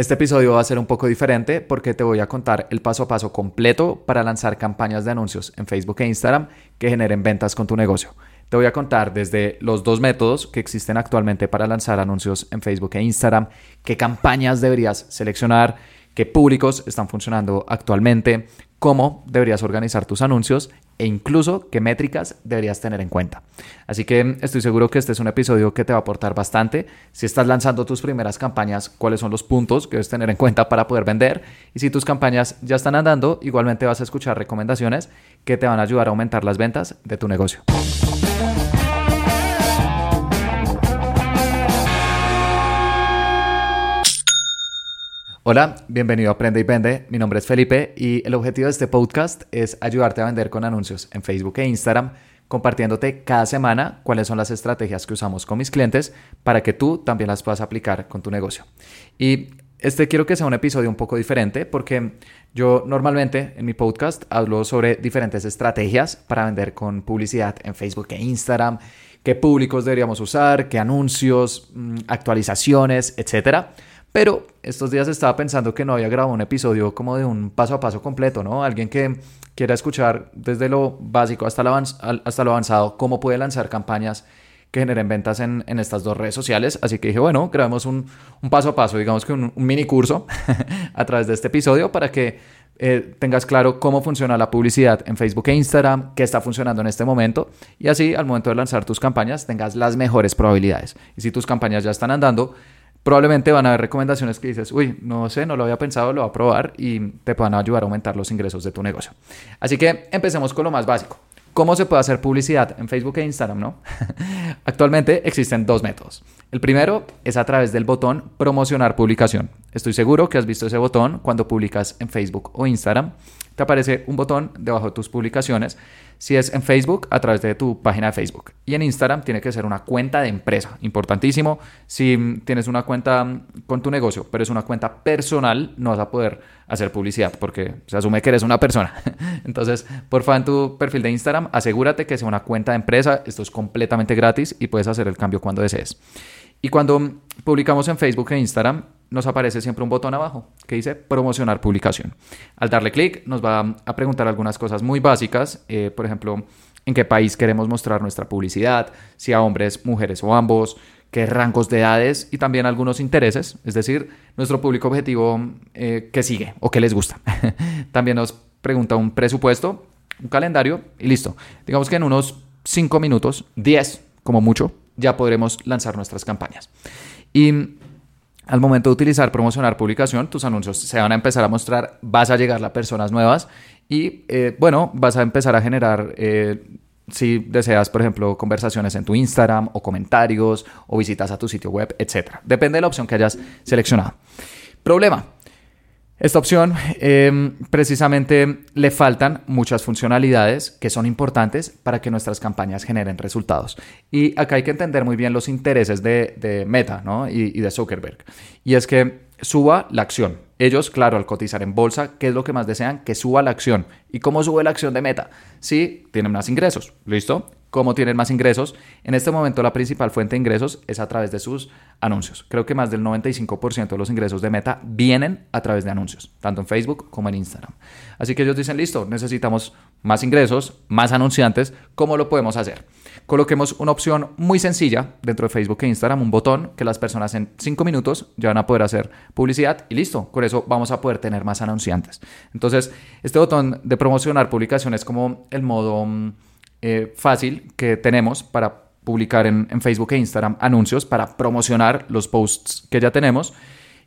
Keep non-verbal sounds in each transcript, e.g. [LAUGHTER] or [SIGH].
Este episodio va a ser un poco diferente porque te voy a contar el paso a paso completo para lanzar campañas de anuncios en Facebook e Instagram que generen ventas con tu negocio. Te voy a contar desde los dos métodos que existen actualmente para lanzar anuncios en Facebook e Instagram, qué campañas deberías seleccionar, qué públicos están funcionando actualmente, cómo deberías organizar tus anuncios e incluso qué métricas deberías tener en cuenta. Así que estoy seguro que este es un episodio que te va a aportar bastante. Si estás lanzando tus primeras campañas, cuáles son los puntos que debes tener en cuenta para poder vender. Y si tus campañas ya están andando, igualmente vas a escuchar recomendaciones que te van a ayudar a aumentar las ventas de tu negocio. Hola, bienvenido a Aprende y Vende. Mi nombre es Felipe y el objetivo de este podcast es ayudarte a vender con anuncios en Facebook e Instagram, compartiéndote cada semana cuáles son las estrategias que usamos con mis clientes para que tú también las puedas aplicar con tu negocio. Y este quiero que sea un episodio un poco diferente porque yo normalmente en mi podcast hablo sobre diferentes estrategias para vender con publicidad en Facebook e Instagram, qué públicos deberíamos usar, qué anuncios, mm, actualizaciones, etcétera. Pero estos días estaba pensando que no había grabado un episodio como de un paso a paso completo, ¿no? Alguien que quiera escuchar desde lo básico hasta lo, avanzado cómo puede lanzar campañas que generen ventas en, estas dos redes sociales. Así que dije, bueno, grabemos un, paso a paso, digamos que un, mini curso [LAUGHS] a través de este episodio para que eh, tengas claro cómo funciona la publicidad en Facebook e Instagram, qué está funcionando en este momento y así al momento de lanzar tus campañas tengas las mejores probabilidades. Y si tus campañas ya están andando, probablemente van a haber recomendaciones que dices, uy, no sé, no lo había pensado, lo voy a probar y te van a ayudar a aumentar los ingresos de tu negocio. Así que empecemos con lo más básico. ¿Cómo se puede hacer publicidad en Facebook e Instagram, no? [LAUGHS] Actualmente existen dos métodos. El primero es a través del botón promocionar publicación. Estoy seguro que has visto ese botón cuando publicas en Facebook o Instagram. Te aparece un botón debajo de tus publicaciones si es en Facebook, a través de tu página de Facebook. Y en Instagram tiene que ser una cuenta de empresa. Importantísimo. Si tienes una cuenta con tu negocio, pero es una cuenta personal, no vas a poder hacer publicidad porque se asume que eres una persona. [LAUGHS] Entonces, por favor, en tu perfil de Instagram, asegúrate que sea una cuenta de empresa. Esto es completamente gratis y puedes hacer el cambio cuando desees. Y cuando publicamos en Facebook e Instagram, nos aparece siempre un botón abajo que dice promocionar publicación. Al darle clic nos va a preguntar algunas cosas muy básicas, eh, por ejemplo, en qué país queremos mostrar nuestra publicidad, si a hombres, mujeres o ambos, qué rangos de edades y también algunos intereses, es decir, nuestro público objetivo eh, que sigue o que les gusta. [LAUGHS] también nos pregunta un presupuesto, un calendario y listo. Digamos que en unos 5 minutos, 10 como mucho, ya podremos lanzar nuestras campañas. Y al momento de utilizar promocionar publicación, tus anuncios se van a empezar a mostrar, vas a llegar a personas nuevas y eh, bueno, vas a empezar a generar, eh, si deseas, por ejemplo, conversaciones en tu Instagram o comentarios o visitas a tu sitio web, etc. Depende de la opción que hayas seleccionado. Problema. Esta opción em, precisamente le faltan muchas funcionalidades que son importantes para que nuestras campañas generen resultados. Y acá hay que entender muy bien los intereses de, Meta y, y de Zuckerberg. Y es que suba la acción. Ellos, claro, al cotizar en bolsa, ¿qué es lo que más desean? Que suba la acción. ¿Y cómo sube la acción de Meta? Sí, tienen más ingresos. ¿Listo? Cómo tienen más ingresos. En este momento la principal fuente de ingresos es a través de sus anuncios. Creo que más del 95% de los ingresos de Meta vienen a través de anuncios, tanto en Facebook como en Instagram. Así que ellos dicen, listo, necesitamos más ingresos, más anunciantes, ¿cómo lo podemos hacer? Coloquemos una opción muy sencilla dentro de Facebook e Instagram, un botón que las personas en 5 minutos ya van a poder hacer publicidad y listo, con eso vamos a poder tener más anunciantes. Entonces, este botón de promocionar publicaciones es como el modo mm, eh, fácil que tenemos para publicar en, en, Facebook e Instagram anuncios para promocionar los posts que ya tenemos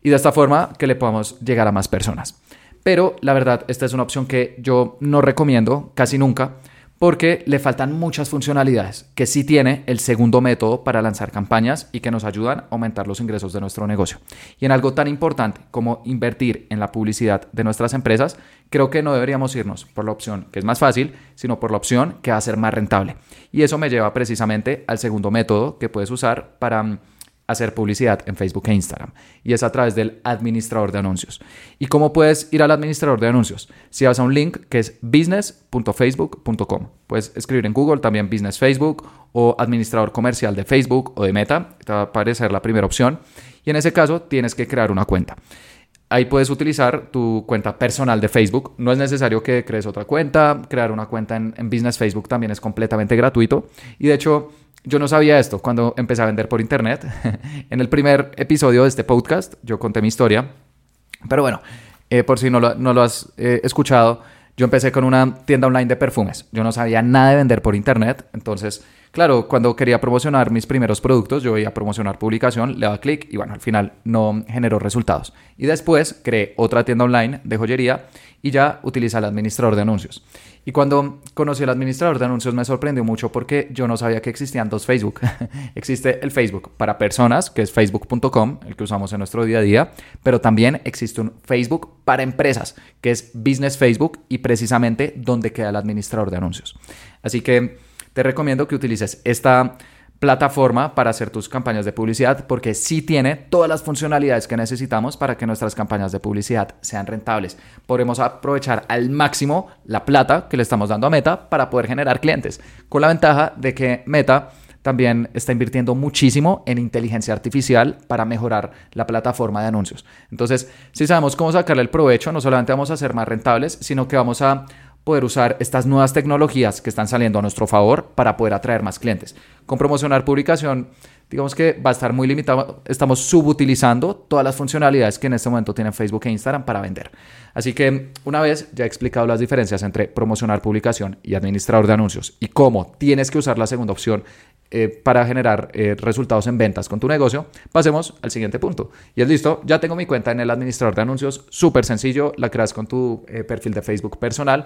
y de esta forma que le podamos llegar a más personas. Pero la verdad, esta es una opción que yo no recomiendo casi nunca porque le faltan muchas funcionalidades que sí tiene el segundo método para lanzar campañas y que nos ayudan a aumentar los ingresos de nuestro negocio. Y en algo tan importante como invertir en la publicidad de nuestras empresas, creo que no deberíamos irnos por la opción que es más fácil, sino por la opción que va a ser más rentable. Y eso me lleva precisamente al segundo método que puedes usar para hacer publicidad en Facebook e Instagram y es a través del administrador de anuncios. ¿Y cómo puedes ir al administrador de anuncios? Si vas a un link que es business.facebook.com, puedes escribir en Google también Business Facebook o administrador comercial de Facebook o de Meta, te va a aparecer la primera opción y en ese caso tienes que crear una cuenta. Ahí puedes utilizar tu cuenta personal de Facebook. No es necesario que crees otra cuenta. Crear una cuenta en, Business Facebook también es completamente gratuito. Y de hecho, yo no sabía esto cuando empecé a vender por internet. [LAUGHS] en el primer episodio de este podcast yo conté mi historia. Pero bueno, eh, por si no lo, no lo has eh, escuchado, yo empecé con una tienda online de perfumes. Yo no sabía nada de vender por internet. Entonces, claro, cuando quería promocionar mis primeros productos, yo iba a promocionar publicación, le daba clic y bueno, al final no generó resultados. Y después creé otra tienda online de joyería y ya utiliza el administrador de anuncios. Y cuando conocí el administrador de anuncios me sorprendió mucho porque yo no sabía que existían dos Facebook. [LAUGHS] existe el Facebook para personas, que es facebook.com, el que usamos en nuestro día a día, pero también existe un Facebook para empresas, que es Business Facebook y precisamente donde queda el administrador de anuncios. Así que te recomiendo que utilices esta plataforma para hacer tus campañas de publicidad porque sí tiene todas las funcionalidades que necesitamos para que nuestras campañas de publicidad sean rentables. Podremos aprovechar al máximo la plata que le estamos dando a Meta para poder generar clientes, con la ventaja de que Meta también está invirtiendo muchísimo en inteligencia artificial para mejorar la plataforma de anuncios. Entonces, si sabemos cómo sacarle el provecho, no solamente vamos a ser más rentables, sino que vamos a poder usar estas nuevas tecnologías que están saliendo a nuestro favor para poder atraer más clientes. Con promocionar publicación, digamos que va a estar muy limitado. Estamos subutilizando todas las funcionalidades que en este momento tienen Facebook e Instagram para vender. Así que una vez ya he explicado las diferencias entre promocionar publicación y administrador de anuncios y cómo tienes que usar la segunda opción eh, para generar eh, resultados en ventas con tu negocio, pasemos al siguiente punto. Y es listo, ya tengo mi cuenta en el administrador de anuncios, súper sencillo, la creas con tu eh, perfil de Facebook personal.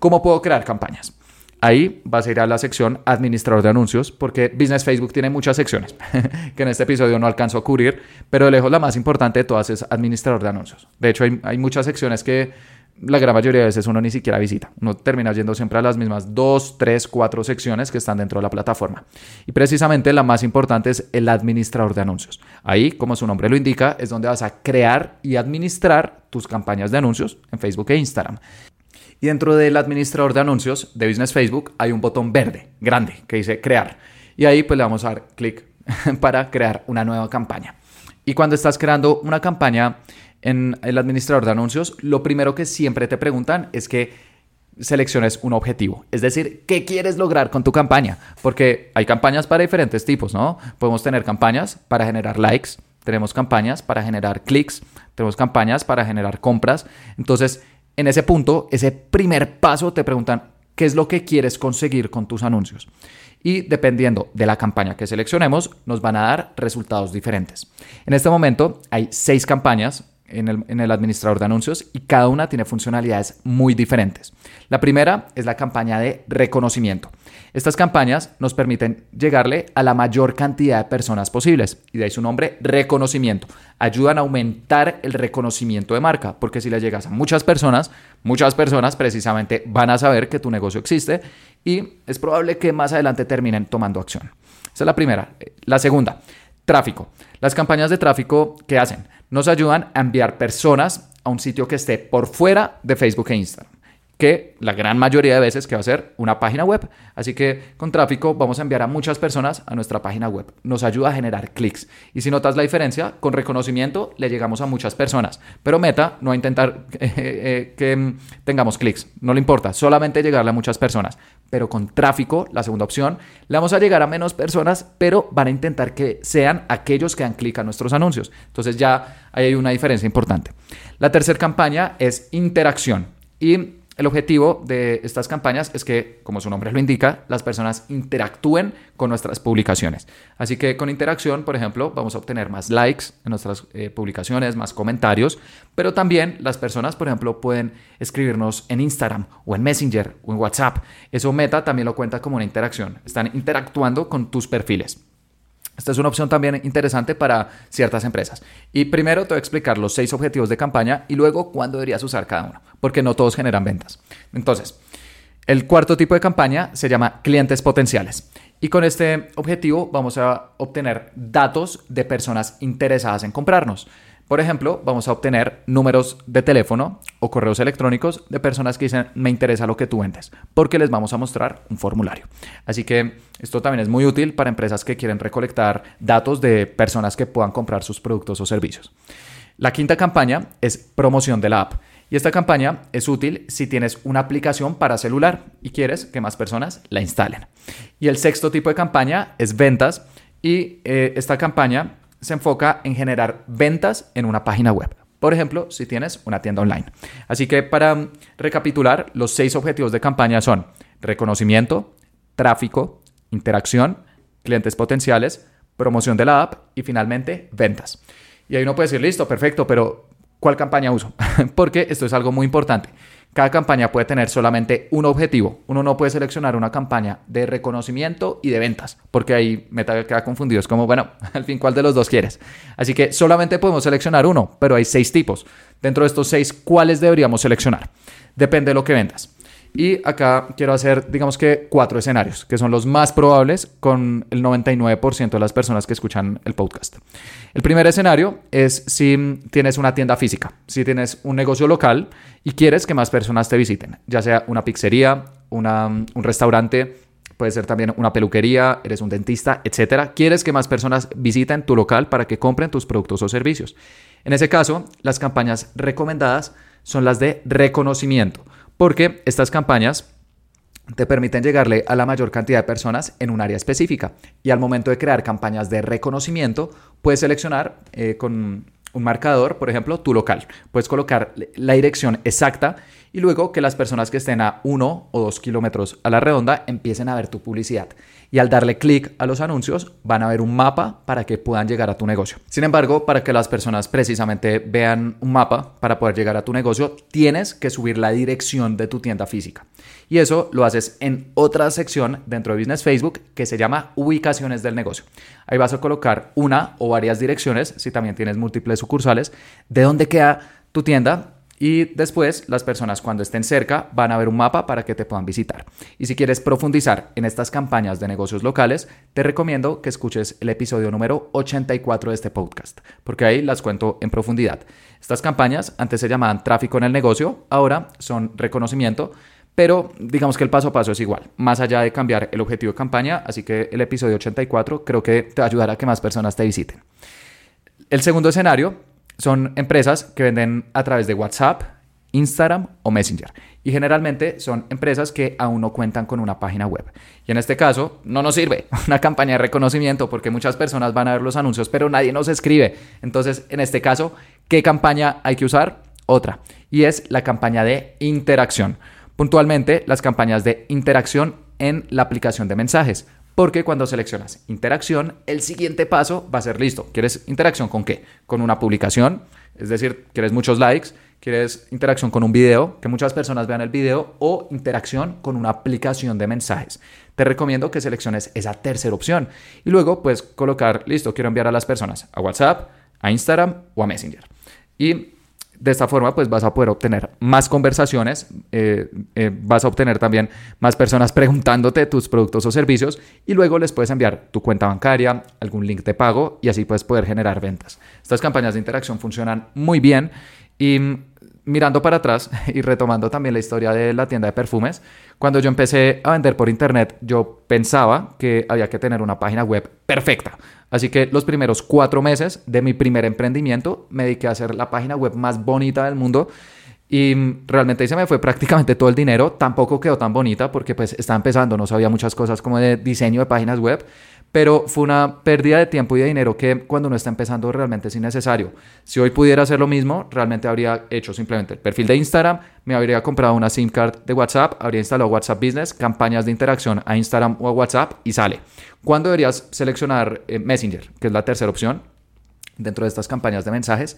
¿Cómo puedo crear campañas? Ahí vas a ir a la sección administrador de anuncios, porque Business Facebook tiene muchas secciones [LAUGHS] que en este episodio no alcanzo a cubrir, pero de lejos la más importante de todas es administrador de anuncios. De hecho, hay, hay muchas secciones que la gran mayoría de veces uno ni siquiera visita. Uno termina yendo siempre a las mismas dos, tres, cuatro secciones que están dentro de la plataforma. Y precisamente la más importante es el administrador de anuncios. Ahí, como su nombre lo indica, es donde vas a crear y administrar tus campañas de anuncios en Facebook e Instagram. Y dentro del administrador de anuncios de Business Facebook hay un botón verde, grande, que dice crear. Y ahí pues le vamos a dar clic [LAUGHS] para crear una nueva campaña. Y cuando estás creando una campaña en el administrador de anuncios, lo primero que siempre te preguntan es que selecciones un objetivo. Es decir, ¿qué quieres lograr con tu campaña? Porque hay campañas para diferentes tipos, ¿no? Podemos tener campañas para generar likes, tenemos campañas para generar clics, tenemos campañas para generar compras. Entonces, en ese punto, ese primer paso te preguntan, ¿qué es lo que quieres conseguir con tus anuncios? Y dependiendo de la campaña que seleccionemos, nos van a dar resultados diferentes. En este momento hay seis campañas en el, administrador de anuncios y cada una tiene funcionalidades muy diferentes. La primera es la campaña de reconocimiento. Estas campañas nos permiten llegarle a la mayor cantidad de personas posibles y de ahí su nombre, reconocimiento. Ayudan a aumentar el reconocimiento de marca porque si le llegas a muchas personas, muchas personas precisamente van a saber que tu negocio existe y es probable que más adelante terminen tomando acción. Esa es la primera. La segunda, tráfico. Las campañas de tráfico, ¿qué hacen? nos ayudan a enviar personas a un sitio que esté por fuera de Facebook e Instagram que la gran mayoría de veces que va a ser una página web. Así que con tráfico vamos a enviar a muchas personas a nuestra página web. Nos ayuda a generar clics. Y si notas la diferencia, con reconocimiento le llegamos a muchas personas. Pero Meta no a intentar [LAUGHS] eh, eh, que mm, tengamos clics. No le importa, solamente llegarle a muchas personas. Pero con tráfico, la segunda opción, le vamos a llegar a menos personas, pero van a intentar que sean aquellos que dan clic a nuestros anuncios. Entonces ya hay una diferencia importante. La tercera campaña es interacción. Y el objetivo de estas campañas es que, como su nombre lo indica, las personas interactúen con nuestras publicaciones. Así que con interacción, por ejemplo, vamos a obtener más likes en nuestras eh, publicaciones, más comentarios, pero también las personas, por ejemplo, pueden escribirnos en Instagram o en Messenger o en WhatsApp. Eso Meta también lo cuenta como una interacción. Están interactuando con tus perfiles. Esta es una opción también interesante para ciertas empresas. Y primero te voy a explicar los seis objetivos de campaña y luego cuándo deberías usar cada uno, porque no todos generan ventas. Entonces, el cuarto tipo de campaña se llama clientes potenciales. Y con este objetivo vamos a obtener datos de personas interesadas en comprarnos. Por ejemplo, vamos a obtener números de teléfono o correos electrónicos de personas que dicen me interesa lo que tú vendes, porque les vamos a mostrar un formulario. Así que esto también es muy útil para empresas que quieren recolectar datos de personas que puedan comprar sus productos o servicios. La quinta campaña es promoción de la app. Y esta campaña es útil si tienes una aplicación para celular y quieres que más personas la instalen. Y el sexto tipo de campaña es ventas y eh, esta campaña se enfoca en generar ventas en una página web. Por ejemplo, si tienes una tienda online. Así que para recapitular, los seis objetivos de campaña son reconocimiento, tráfico, interacción, clientes potenciales, promoción de la app y finalmente ventas. Y ahí uno puede decir, listo, perfecto, pero ¿cuál campaña uso? [LAUGHS] Porque esto es algo muy importante. Cada campaña puede tener solamente un objetivo. Uno no puede seleccionar una campaña de reconocimiento y de ventas, porque ahí Meta queda confundido. Es como, bueno, [LAUGHS] al fin, ¿cuál de los dos quieres? Así que solamente podemos seleccionar uno, pero hay seis tipos. Dentro de estos seis, ¿cuáles deberíamos seleccionar? Depende de lo que vendas. Y acá quiero hacer, digamos que, cuatro escenarios, que son los más probables con el 99% de las personas que escuchan el podcast. El primer escenario es si tienes una tienda física, si tienes un negocio local y quieres que más personas te visiten, ya sea una pizzería, un restaurante, puede ser también una peluquería, eres un dentista, etcétera. Quieres que más personas visiten tu local para que compren tus productos o servicios. En ese caso, las campañas recomendadas son las de reconocimiento porque estas campañas te permiten llegarle a la mayor cantidad de personas en un área específica. Y al momento de crear campañas de reconocimiento, puedes seleccionar eh, con un marcador, por ejemplo, tu local. Puedes colocar la dirección exacta y luego que las personas que estén a uno o dos kilómetros a la redonda empiecen a ver tu publicidad. Y al darle clic a los anuncios van a ver un mapa para que puedan llegar a tu negocio. Sin embargo, para que las personas precisamente vean un mapa para poder llegar a tu negocio, tienes que subir la dirección de tu tienda física. Y eso lo haces en otra sección dentro de Business Facebook que se llama ubicaciones del negocio. Ahí vas a colocar una o varias direcciones, si también tienes múltiples sucursales, de dónde queda tu tienda y después las personas cuando estén cerca van a ver un mapa para que te puedan visitar. Y si quieres profundizar en estas campañas de negocios locales, te recomiendo que escuches el episodio número 84 de este podcast, porque ahí las cuento en profundidad. Estas campañas antes se llamaban tráfico en el negocio, ahora son reconocimiento. Pero digamos que el paso a paso es igual, más allá de cambiar el objetivo de campaña, así que el episodio 84 creo que te va a ayudar a que más personas te visiten. El segundo escenario son empresas que venden a través de WhatsApp, Instagram o Messenger. Y generalmente son empresas que aún no cuentan con una página web. Y en este caso no nos sirve [LAUGHS] una campaña de reconocimiento porque muchas personas van a ver los anuncios pero nadie nos escribe. Entonces, en este caso, ¿qué campaña hay que usar? Otra. Y es la campaña de interacción. Puntualmente, las campañas de interacción en la aplicación de mensajes. Porque cuando seleccionas interacción, el siguiente paso va a ser listo. ¿Quieres interacción con qué? Con una publicación, es decir, quieres muchos likes, quieres interacción con un video, que muchas personas vean el video, o interacción con una aplicación de mensajes. Te recomiendo que selecciones esa tercera opción y luego puedes colocar, listo, quiero enviar a las personas a WhatsApp, a Instagram o a Messenger. Y de esta forma, pues vas a poder obtener más conversaciones, eh, eh, vas a obtener también más personas [LAUGHS] preguntándote tus productos o servicios y luego les puedes enviar tu cuenta bancaria, algún link de pago y así puedes poder generar ventas. Estas campañas de interacción funcionan muy bien y mirando para atrás [LAUGHS] y retomando también la historia de la tienda de perfumes, cuando yo empecé a vender por internet, yo pensaba que había que tener una página web perfecta. Así que los primeros cuatro meses de mi primer emprendimiento me dediqué a hacer la página web más bonita del mundo. Y realmente ahí se me fue prácticamente todo el dinero. Tampoco quedó tan bonita porque pues estaba empezando, no sabía muchas cosas como de diseño de páginas web pero fue una pérdida de tiempo y de dinero que cuando uno está empezando realmente es innecesario. Si hoy pudiera hacer lo mismo, realmente habría hecho simplemente el perfil de Instagram, me habría comprado una SIM card de WhatsApp, habría instalado WhatsApp Business, campañas de interacción a Instagram o a WhatsApp y sale. ¿Cuándo deberías seleccionar eh, Messenger, que es la tercera opción dentro de estas campañas de mensajes?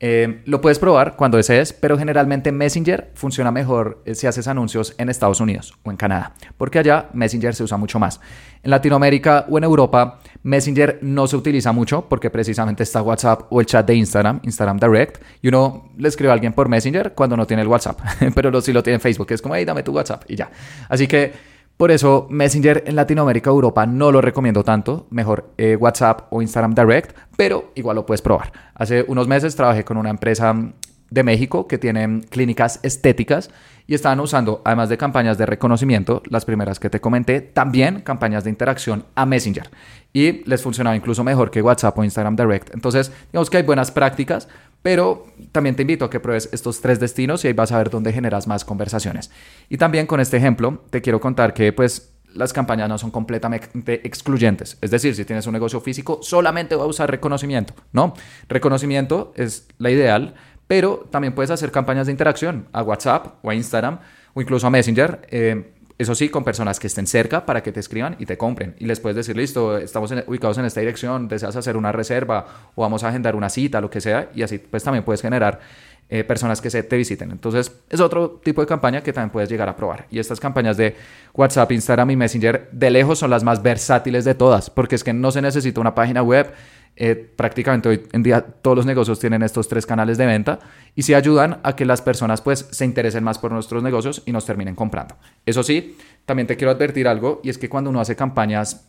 Eh, lo puedes probar cuando desees, pero generalmente Messenger funciona mejor eh, si haces anuncios en Estados Unidos o en Canadá, porque allá Messenger se usa mucho más. En Latinoamérica o en Europa, Messenger no se utiliza mucho porque precisamente está WhatsApp o el chat de Instagram, Instagram Direct, y uno le escribe a alguien por Messenger cuando no tiene el WhatsApp, [LAUGHS] pero si lo tiene en Facebook, es como, hey, dame tu WhatsApp y ya. Así que por eso Messenger en Latinoamérica Europa no lo recomiendo tanto, mejor eh, WhatsApp o Instagram Direct, pero igual lo puedes probar. Hace unos meses trabajé con una empresa de México que tiene clínicas estéticas y estaban usando, además de campañas de reconocimiento, las primeras que te comenté, también campañas de interacción a Messenger. Y les funcionaba incluso mejor que WhatsApp o Instagram Direct. Entonces, digamos que hay buenas prácticas Pero también te invito a que pruebes estos tres destinos y ahí vas a ver dónde generas más conversaciones. Y también con este ejemplo te quiero contar que pues las campañas no son completamente excluyentes. Es decir, si tienes un negocio físico, solamente va a usar reconocimiento. No, reconocimiento es la ideal, pero también puedes hacer campañas de interacción a WhatsApp o a Instagram o incluso a Messenger. Eh, eso sí, con personas que estén cerca para que te escriban y te compren. Y les puedes decir, listo, estamos ubicados en esta dirección, deseas hacer una reserva o vamos a agendar una cita, lo que sea. Y así pues también puedes generar eh, personas que se te visiten. Entonces es otro tipo de campaña que también puedes llegar a probar. Y estas campañas de WhatsApp, Instagram y Messenger de lejos son las más versátiles de todas, porque es que no se necesita una página web eh, prácticamente hoy en día todos los negocios tienen estos tres canales de venta y si ayudan a que las personas pues se interesen más por nuestros negocios y nos terminen comprando. Eso sí, también te quiero advertir algo y es que cuando uno hace campañas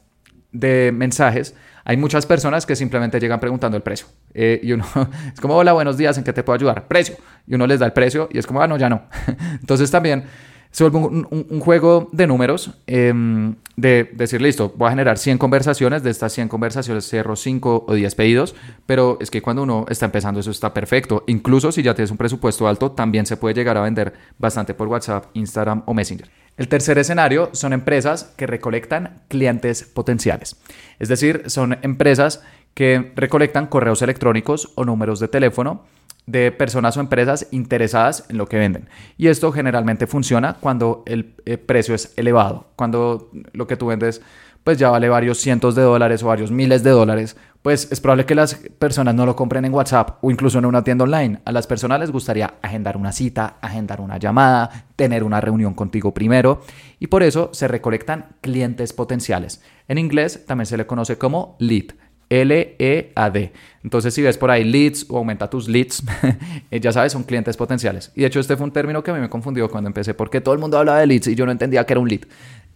de mensajes, hay muchas personas que simplemente llegan preguntando el precio. Eh, y uno [LAUGHS] es como, hola, buenos días, ¿en qué te puedo ayudar? Precio. Y uno les da el precio y es como, ah, no, ya no. [LAUGHS] Entonces también se vuelve un, juego de números, em, de decir, listo, voy a generar 100 conversaciones, de estas 100 conversaciones cierro 5 o 10 pedidos, pero es que cuando uno está empezando eso está perfecto. Incluso si ya tienes un presupuesto alto, también se puede llegar a vender bastante por WhatsApp, Instagram o Messenger. El tercer escenario son empresas que recolectan clientes potenciales. Es decir, son empresas que recolectan correos electrónicos o números de teléfono de personas o empresas interesadas en lo que venden. Y esto generalmente funciona cuando el eh, precio es elevado, cuando lo que tú vendes pues ya vale varios cientos de dólares o varios miles de dólares, pues es probable que las personas no lo compren en WhatsApp o incluso en una tienda online. A las personas les gustaría agendar una cita, agendar una llamada, tener una reunión contigo primero y por eso se recolectan clientes potenciales. En inglés también se le conoce como lead. L-E-A-D. Entonces, si ves por ahí leads o aumenta tus leads, [LAUGHS] eh, ya sabes, son clientes potenciales. Y de hecho, este fue un término que a mí me confundió cuando empecé, porque todo el mundo hablaba de leads y yo no entendía que era un lead.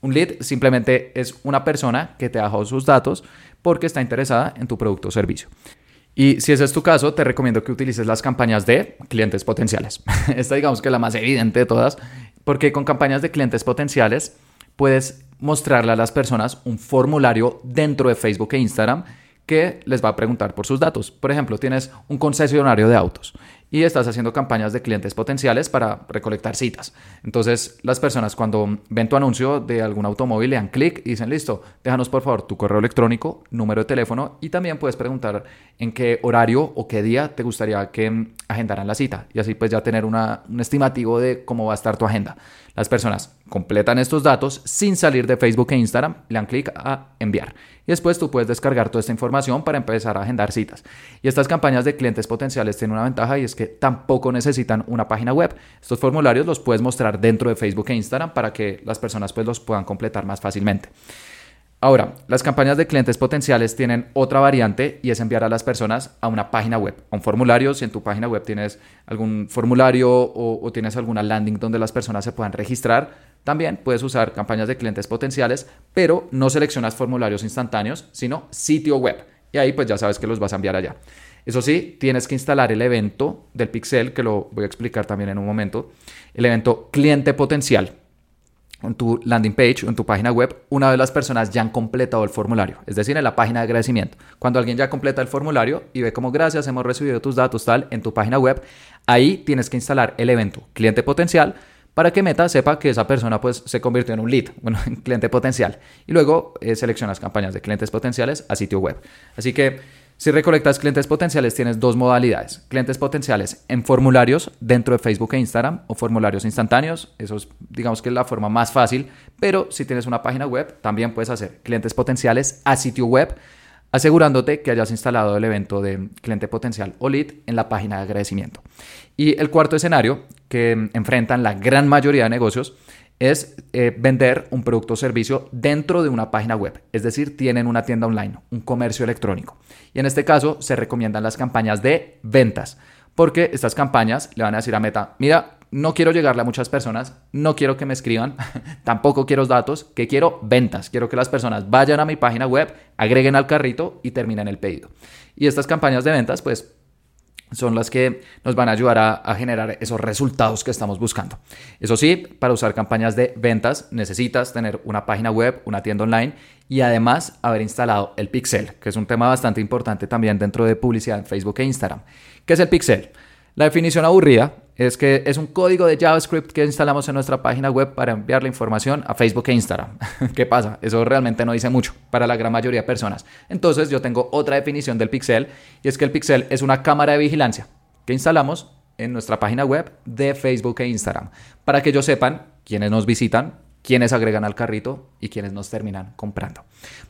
Un lead simplemente es una persona que te dejado sus datos porque está interesada en tu producto o servicio. Y si ese es tu caso, te recomiendo que utilices las campañas de clientes potenciales. [LAUGHS] Esta digamos que es la más evidente de todas, porque con campañas de clientes potenciales puedes mostrarle a las personas un formulario dentro de Facebook e Instagram que les va a preguntar por sus datos. Por ejemplo, tienes un concesionario de autos y estás haciendo campañas de clientes potenciales para recolectar citas. Entonces, las personas cuando ven tu anuncio de algún automóvil le dan clic y dicen, listo, déjanos por favor tu correo electrónico, número de teléfono y también puedes preguntar en qué horario o qué día te gustaría que agendaran la cita y así pues ya tener una, un estimativo de cómo va a estar tu agenda. Las personas completan estos datos sin salir de Facebook e Instagram, le dan clic a enviar. Y después tú puedes descargar toda esta información para empezar a agendar citas. Y estas campañas de clientes potenciales tienen una ventaja y es que tampoco necesitan una página web. Estos formularios los puedes mostrar dentro de Facebook e Instagram para que las personas pues los puedan completar más fácilmente. Ahora, las campañas de clientes potenciales tienen otra variante y es enviar a las personas a una página web, a un formulario. Si en tu página web tienes algún formulario o, tienes alguna landing donde las personas se puedan registrar, también puedes usar campañas de clientes potenciales, pero no seleccionas formularios instantáneos, sino sitio web. Y ahí pues ya sabes que los vas a enviar allá. Eso sí, tienes que instalar el evento del Pixel, que lo voy a explicar también en un momento, el evento cliente potencial en tu landing page en tu página web una vez las personas ya han completado el formulario, es decir, en la página de agradecimiento. Cuando alguien ya completa el formulario y ve como gracias, hemos recibido tus datos tal en tu página web, ahí tienes que instalar el evento cliente potencial para que Meta sepa que esa persona pues se convirtió en un lead, [LAUGHS] bueno, en cliente potencial. Y luego eh, seleccionas campañas de clientes potenciales a sitio web. Así que si recolectas clientes potenciales, tienes dos modalidades. Clientes potenciales en formularios dentro de Facebook e Instagram o formularios instantáneos. Eso es, digamos que es la forma más fácil. Pero si tienes una página web, también puedes hacer clientes potenciales a sitio web, asegurándote que hayas instalado el evento de cliente potencial o lead en la página de agradecimiento. Y el cuarto escenario que enfrentan la gran mayoría de negocios es eh, vender un producto o servicio dentro de una página web, es decir, tienen una tienda online, un comercio electrónico. Y en este caso se recomiendan las campañas de ventas, porque estas campañas le van a decir a Meta, mira, no quiero llegarle a muchas personas, no quiero que me escriban, [LAUGHS] tampoco quiero datos, que quiero ventas, quiero que las personas vayan a mi página web, agreguen al carrito y terminen el pedido. Y estas campañas de ventas, pues son las que nos van a ayudar a, generar esos resultados que estamos buscando. Eso sí, para usar campañas de ventas necesitas tener una página web, una tienda online y además haber instalado el pixel, que es un tema bastante importante también dentro de publicidad en Facebook e Instagram. ¿Qué es el pixel? La definición aburrida es que es un código de JavaScript que instalamos en nuestra página web para enviar la información a Facebook e Instagram. [LAUGHS] ¿Qué pasa? Eso realmente no dice mucho para la gran mayoría de personas. Entonces yo tengo otra definición del pixel y es que el pixel es una cámara de vigilancia que instalamos en nuestra página web de Facebook e Instagram para que ellos sepan quiénes nos visitan, quiénes agregan al carrito y quiénes nos terminan comprando.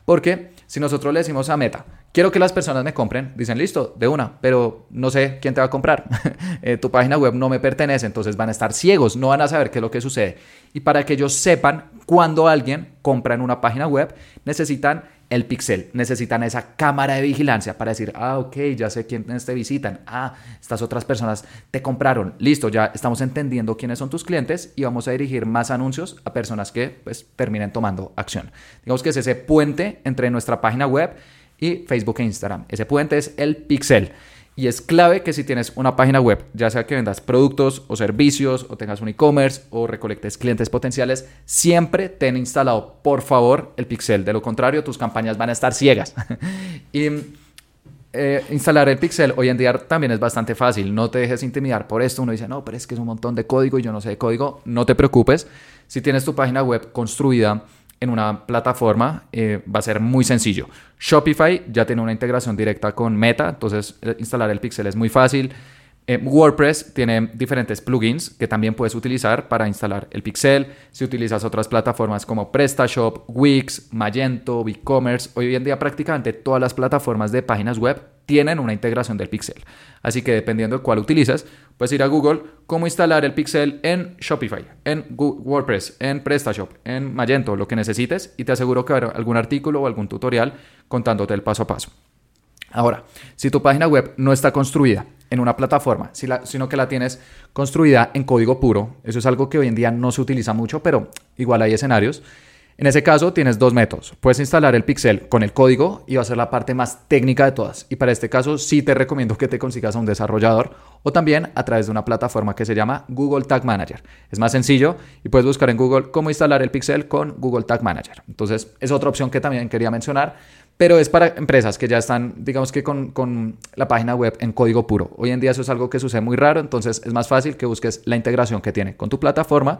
Porque si nosotros le decimos a Meta, quiero que las personas me compren, dicen listo, de una, pero no sé quién te va a comprar. [LAUGHS] Eh, tu página web no me pertenece, entonces van a estar ciegos, no van a saber qué es lo que sucede. Y para que ellos sepan cuando alguien compra en una página web, necesitan el pixel. Necesitan esa cámara de vigilancia para decir, ah, ok, ya sé quiénes te visitan. Ah, estas otras personas te compraron. Listo, ya estamos entendiendo quiénes son tus clientes y vamos a dirigir más anuncios a personas que pues terminen tomando acción. Digamos que es ese puente entre nuestra página web y Facebook e Instagram. Ese puente es el pixel. Y es clave que si tienes una página web, ya sea que vendas productos o servicios o tengas un e-commerce o recolectes clientes potenciales, siempre ten instalado, por favor, el pixel. De lo contrario, tus campañas van a estar ciegas. [LAUGHS] y eh, instalar el pixel hoy en día también es bastante fácil. No te dejes intimidar por esto. Uno dice, no, pero es que es un montón de código y yo no sé de código. No te preocupes. Si tienes tu página web construida, en una plataforma eh, va a ser muy sencillo. Shopify ya tiene una integración directa con Meta, entonces eh, instalar el pixel es muy fácil. Eh, WordPress tiene diferentes plugins que también puedes utilizar para instalar el pixel. Si utilizas otras plataformas como PrestaShop, Wix, Magento, BigCommerce, hoy en día prácticamente todas las plataformas de páginas web tienen una integración del pixel. Así que dependiendo de cuál utilizas, puedes ir a Google, cómo instalar el pixel en Shopify, en WordPress, en PrestaShop, en Magento, lo que necesites, y te aseguro que habrá algún artículo o algún tutorial contándote el paso a paso. Ahora, si tu página web no está construida en una plataforma, sino que la tienes construida en código puro, eso es algo que hoy en día no se utiliza mucho, pero igual hay escenarios, en ese caso tienes dos métodos. Puedes instalar el pixel con el código y va a ser la parte más técnica de todas. Y para este caso sí te recomiendo que te consigas a un desarrollador o también a través de una plataforma que se llama Google Tag Manager. Es más sencillo y puedes buscar en Google cómo instalar el pixel con Google Tag Manager. Entonces es otra opción que también quería mencionar pero es para empresas que ya están, digamos que con, con, la página web en código puro. Hoy en día eso es algo que sucede muy raro, entonces es más fácil que busques la integración que tiene con tu plataforma,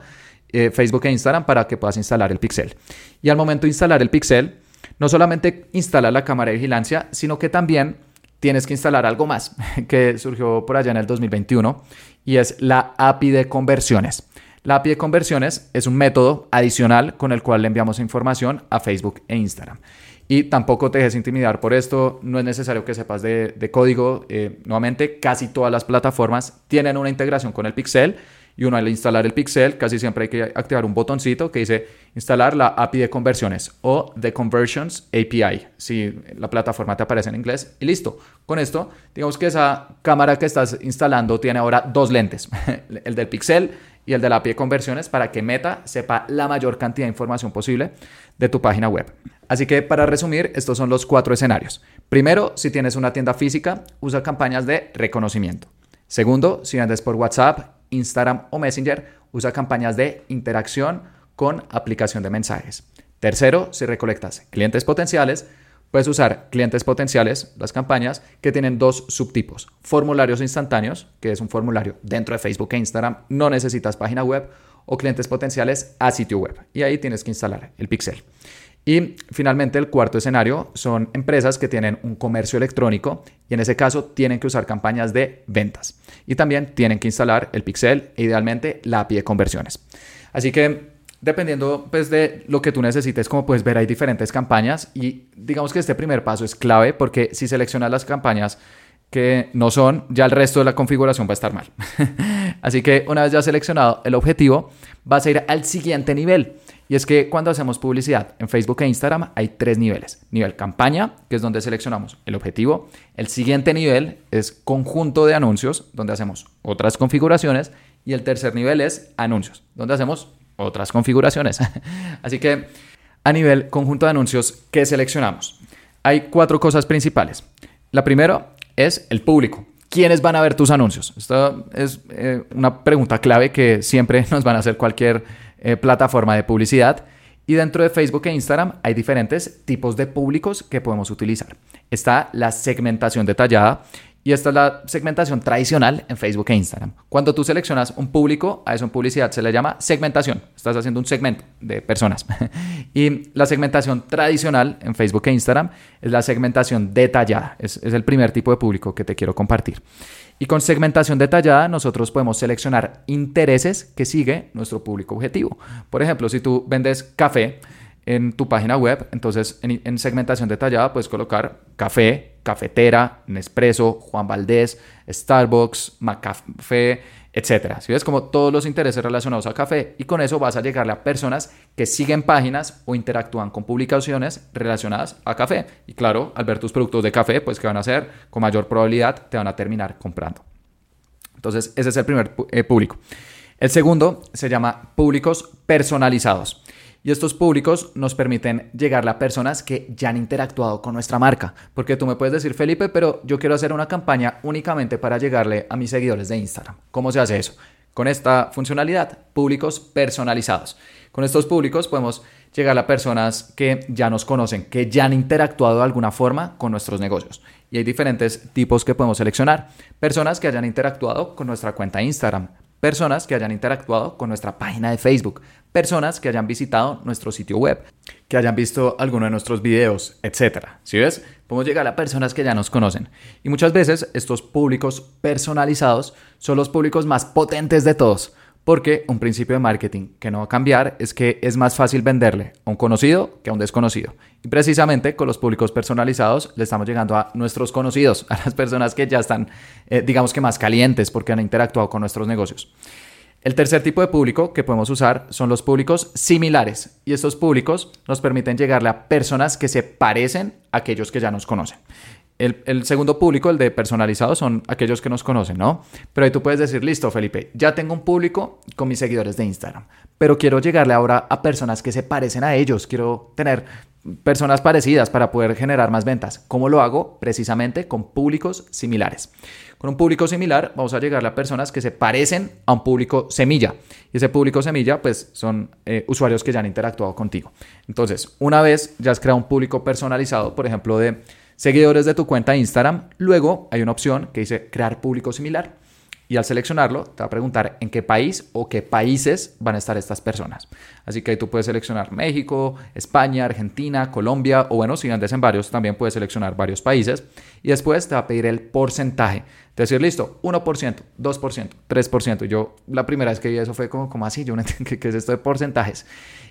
eh, Facebook e Instagram, para que puedas instalar el pixel. Y al momento de instalar el pixel, no solamente instala la cámara de vigilancia, sino que también tienes que instalar algo más [LAUGHS] que surgió por allá en el 2021 y es la API de conversiones. La API de conversiones es un método adicional con el cual le enviamos información a Facebook e Instagram. Y tampoco te dejes intimidar por esto, no es necesario que sepas de, código. Eh, nuevamente, casi todas las plataformas tienen una integración con el Pixel y uno al instalar el Pixel casi siempre hay que activar un botoncito que dice instalar la API de conversiones o The Conversions API, si la plataforma te aparece en inglés y listo. Con esto, digamos que esa cámara que estás instalando tiene ahora dos lentes, [LAUGHS] el del Pixel y el de la API conversiones para que Meta sepa la mayor cantidad de información posible de tu página web. Así que para resumir, estos son los cuatro escenarios. Primero, si tienes una tienda física, usa campañas de reconocimiento. Segundo, si vendes por WhatsApp, Instagram o Messenger, usa campañas de interacción con aplicación de mensajes. Tercero, si recolectas clientes potenciales, puedes usar clientes potenciales, las campañas, que tienen dos subtipos. Formularios instantáneos, que es un formulario dentro de Facebook e Instagram, no necesitas página web, o clientes potenciales a sitio web. Y ahí tienes que instalar el pixel. Y finalmente el cuarto escenario son empresas que tienen un comercio electrónico y en ese caso tienen que usar campañas de ventas. Y también tienen que instalar el pixel e idealmente la API de conversiones. Así que dependiendo pues, de lo que tú necesites, como puedes ver hay diferentes campañas y digamos que este primer paso es clave porque si seleccionas las campañas que no son, ya el resto de la configuración va a estar mal. [LAUGHS] Así que una vez ya seleccionado el objetivo, vas a ir al siguiente nivel. Y es que cuando hacemos publicidad en Facebook e Instagram hay tres niveles. Nivel campaña, que es donde seleccionamos el objetivo. El siguiente nivel es conjunto de anuncios, donde hacemos otras configuraciones. Y el tercer nivel es anuncios, donde hacemos otras configuraciones. [LAUGHS] Así que a nivel conjunto de anuncios, ¿qué seleccionamos? Hay cuatro cosas principales. La primera es el público. ¿quiénes van a ver tus anuncios? Esto es eh, una pregunta clave que siempre [LAUGHS] nos van a hacer cualquier eh, plataforma de publicidad. Y dentro de Facebook e Instagram hay diferentes tipos de públicos que podemos utilizar. Está la segmentación detallada y esta es la segmentación tradicional en Facebook e Instagram. Cuando tú seleccionas un público, a eso en publicidad se le llama segmentación. Estás haciendo un segmento de personas. [LAUGHS] y la segmentación tradicional en Facebook e Instagram es la segmentación detallada. Es, es, el primer tipo de público que te quiero compartir. Y con segmentación detallada nosotros podemos seleccionar intereses que sigue nuestro público objetivo. Por ejemplo, si tú vendes café, en tu página web. Entonces, en, segmentación detallada puedes colocar café, cafetera, Nespresso, Juan Valdés, Starbucks, Macafé, etcétera. Si ves como todos los intereses relacionados a café y con eso vas a llegarle a personas que siguen páginas o interactúan con publicaciones relacionadas a café. Y claro, al ver tus productos de café, pues ¿qué van a hacer? Con mayor probabilidad te van a terminar comprando. Entonces, ese es el primer eh, público. El segundo se llama públicos personalizados. Y estos públicos nos permiten llegar a personas que ya han interactuado con nuestra marca. Porque tú me puedes decir, Felipe, pero yo quiero hacer una campaña únicamente para llegarle a mis seguidores de Instagram. ¿Cómo se hace eso? Con esta funcionalidad, públicos personalizados. Con estos públicos podemos llegar a personas que ya nos conocen, que ya han interactuado de alguna forma con nuestros negocios. Y hay diferentes tipos que podemos seleccionar. Personas que hayan interactuado con nuestra cuenta Instagram, personas que hayan interactuado con nuestra página de Facebook, personas que hayan visitado nuestro sitio web, que hayan visto alguno de nuestros videos, etc. ¿Sí ves? Podemos llegar a personas que ya nos conocen. Y muchas veces estos públicos personalizados son los públicos más potentes de todos. Porque un principio de marketing que no va a cambiar es que es más fácil venderle a un conocido que a un desconocido. Y precisamente con los públicos personalizados le estamos llegando a nuestros conocidos, [LAUGHS] a las personas que ya están, eh, digamos que más calientes porque han interactuado con nuestros negocios. El tercer tipo de público que podemos usar son los públicos similares y estos públicos nos permiten llegarle a personas que se parecen a aquellos que ya nos conocen. El, segundo público, el de personalizado, son aquellos que nos conocen, ¿no? Pero ahí tú puedes decir, listo, Felipe, ya tengo un público con mis seguidores de Instagram, pero quiero llegarle ahora a personas que se parecen a ellos, quiero tener personas parecidas para poder generar más ventas. ¿Cómo lo hago? Precisamente con públicos similares. Con un público similar vamos a llegar a personas que se parecen a un público semilla. Y ese público semilla pues son eh, usuarios que ya han interactuado contigo. Entonces, una vez ya has creado un público personalizado, por ejemplo, de seguidores de tu cuenta Instagram, luego hay una opción que dice crear público similar y al seleccionarlo te va a preguntar en qué país o qué países van a estar estas personas. Así que ahí tú puedes seleccionar México, España, Argentina, Colombia o bueno, si andes en varios, también puedes seleccionar varios países y después te va a pedir el porcentaje. Te decir, listo, 1%, 2%, 3%. Yo la primera vez que vi eso fue como, como así, yo no [LAUGHS] entiendo qué es esto de porcentajes.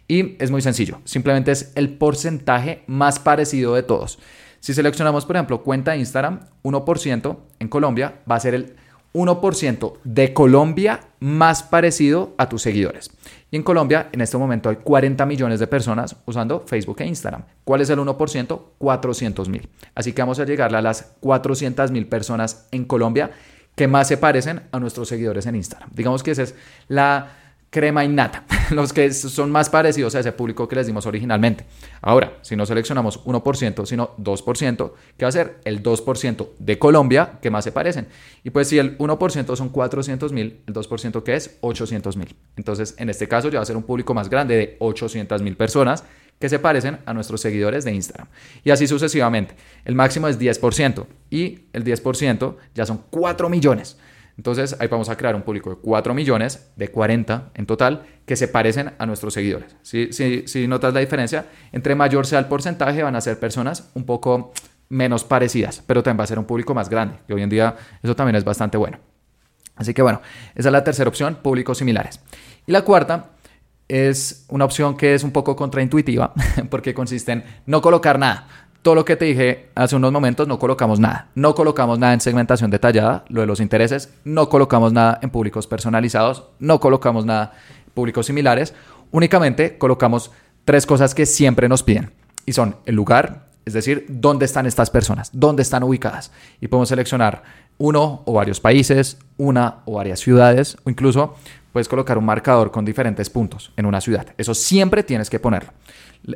Y es muy sencillo, simplemente es el porcentaje más parecido de todos. Si seleccionamos, por ejemplo, cuenta Instagram, 1% en Colombia va a ser el 1% de Colombia más parecido a tus seguidores. Y en Colombia, en este momento hay 40 millones de personas usando Facebook e Instagram. ¿Cuál es el 1%? 400 mil. Así que vamos a llegar a las 400 mil personas en Colombia que más se parecen a nuestros seguidores en Instagram. Digamos que esa es la crema innata, [LAUGHS] los que son más parecidos a ese público que les dimos originalmente. Ahora, si no seleccionamos 1%, sino 2%, ¿qué va a ser? El 2% de Colombia que más se parecen. Y pues si el 1% son 400 mil, el 2% que es 800 mil. Entonces, en este caso ya va a ser un público más grande de 800 mil personas que se parecen a nuestros seguidores de Instagram. Y así sucesivamente. El máximo es 10% y el 10% ya son 4 millones. Entonces ahí vamos a crear un público de 4 millones, de 40 en total, que se parecen a nuestros seguidores. Si, si, notas la diferencia, entre mayor sea el porcentaje, van a ser personas un poco menos parecidas, pero también va a ser un público más grande, que hoy en día eso también es bastante bueno. Así que bueno, esa es la tercera opción, públicos similares. Y la cuarta es una opción que es un poco contraintuitiva, [LAUGHS] porque consiste en no colocar nada todo lo que te dije hace unos momentos, no colocamos nada. No colocamos nada en segmentación detallada, lo de los intereses, no colocamos nada en públicos personalizados, no colocamos nada en públicos similares. Únicamente colocamos tres cosas que siempre nos piden y son el lugar, es decir, dónde están estas personas, dónde están ubicadas. Y podemos seleccionar uno o varios países, una o varias ciudades, o incluso puedes colocar un marcador con diferentes puntos en una ciudad. Eso siempre tienes que ponerlo.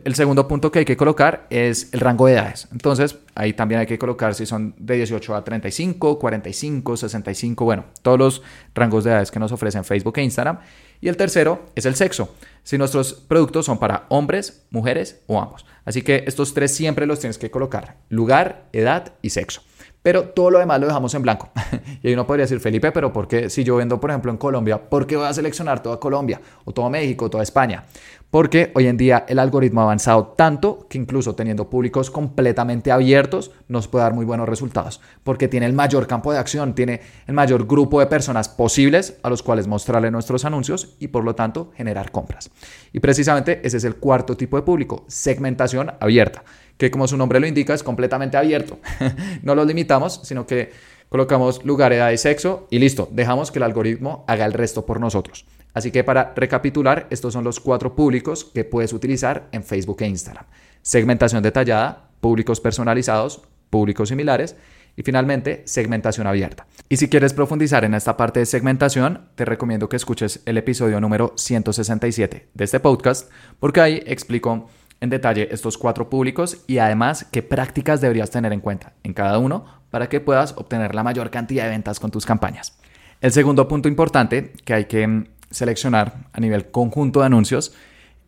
El segundo punto que hay que colocar es el rango de edades. Entonces, ahí también hay que colocar si son de 18 a 35, 45, 65, bueno, todos los rangos de edades que nos ofrecen Facebook e Instagram. Y el tercero es el sexo, si nuestros productos son para hombres, mujeres o ambos. Así que estos tres siempre los tienes que colocar, lugar, edad y sexo pero todo lo demás lo dejamos en blanco. [LAUGHS] y uno podría decir, Felipe, pero ¿por qué si yo vendo, por ejemplo, en Colombia, ¿por qué voy a seleccionar toda Colombia o todo México, toda España? Porque hoy en día el algoritmo ha avanzado tanto que incluso teniendo públicos completamente abiertos nos puede dar muy buenos resultados, porque tiene el mayor campo de acción, tiene el mayor grupo de personas posibles a los cuales mostrarle nuestros anuncios y por lo tanto generar compras. Y precisamente ese es el cuarto tipo de público, segmentación abierta que como su nombre lo indica es completamente abierto. [LAUGHS] no lo limitamos, sino que colocamos lugar, edad y sexo y listo, dejamos que el algoritmo haga el resto por nosotros. Así que para recapitular, estos son los cuatro públicos que puedes utilizar en Facebook e Instagram. Segmentación detallada, públicos personalizados, públicos similares y finalmente segmentación abierta. Y si quieres profundizar en esta parte de segmentación, te recomiendo que escuches el episodio número 167 de este podcast porque ahí explico en detalle estos cuatro públicos y además qué prácticas deberías tener en cuenta en cada uno para que puedas obtener la mayor cantidad de ventas con tus campañas. El segundo punto importante que hay que seleccionar a nivel conjunto de anuncios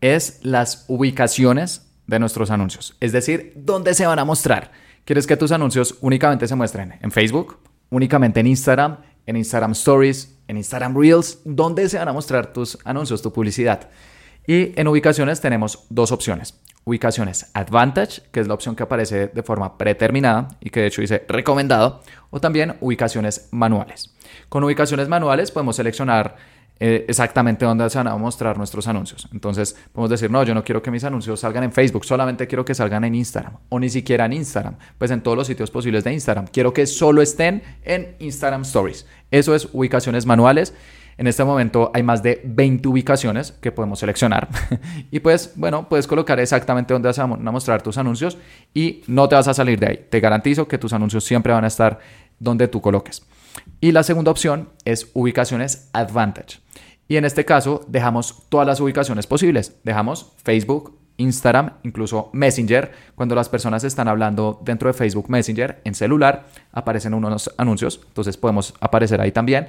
es las ubicaciones de nuestros anuncios, es decir, dónde se van a mostrar. ¿Quieres que tus anuncios únicamente se muestren en Facebook, únicamente en Instagram, en Instagram Stories, en Instagram Reels? ¿Dónde se van a mostrar tus anuncios, tu publicidad? Y en ubicaciones tenemos dos opciones. Ubicaciones Advantage, que es la opción que aparece de forma predeterminada y que de hecho dice recomendado, o también ubicaciones manuales. Con ubicaciones manuales podemos seleccionar eh, exactamente dónde se van a mostrar nuestros anuncios. Entonces podemos decir, no, yo no quiero que mis anuncios salgan en Facebook, solamente quiero que salgan en Instagram o ni siquiera en Instagram, pues en todos los sitios posibles de Instagram. Quiero que solo estén en Instagram Stories. Eso es ubicaciones manuales en este momento hay más de 20 ubicaciones que podemos seleccionar. [LAUGHS] y pues, bueno, puedes colocar exactamente dónde vas a mostrar tus anuncios y no te vas a salir de ahí. Te garantizo que tus anuncios siempre van a estar donde tú coloques. Y la segunda opción es ubicaciones Advantage. Y en este caso dejamos todas las ubicaciones posibles. Dejamos Facebook, Instagram, incluso Messenger. Cuando las personas están hablando dentro de Facebook Messenger en celular, aparecen unos anuncios. Entonces podemos aparecer ahí también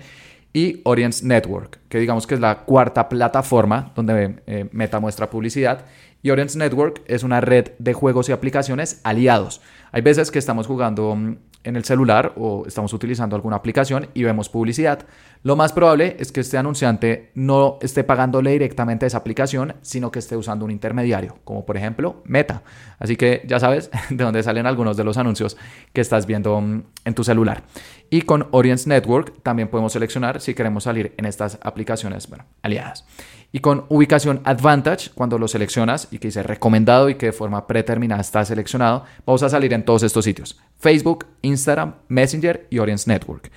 y Audience Network, que digamos que es la cuarta plataforma donde eh, Meta muestra publicidad. Y Audience Network es una red de juegos y aplicaciones aliados. Hay veces que estamos jugando mm, en el celular o estamos utilizando alguna aplicación y vemos publicidad. Lo más probable es que este anunciante no esté pagándole directamente a esa aplicación, sino que esté usando un intermediario, como por ejemplo Meta. Así que ya sabes [LAUGHS] de dónde salen algunos de los anuncios que estás viendo mm, en tu celular. Y con Audience Network también podemos seleccionar si queremos salir en estas aplicaciones aliadas. Y con ubicación Advantage, cuando lo seleccionas y que dice recomendado y que de forma predeterminada está seleccionado, vamos a salir en todos estos sitios. Facebook, Instagram, Messenger y Audience Network.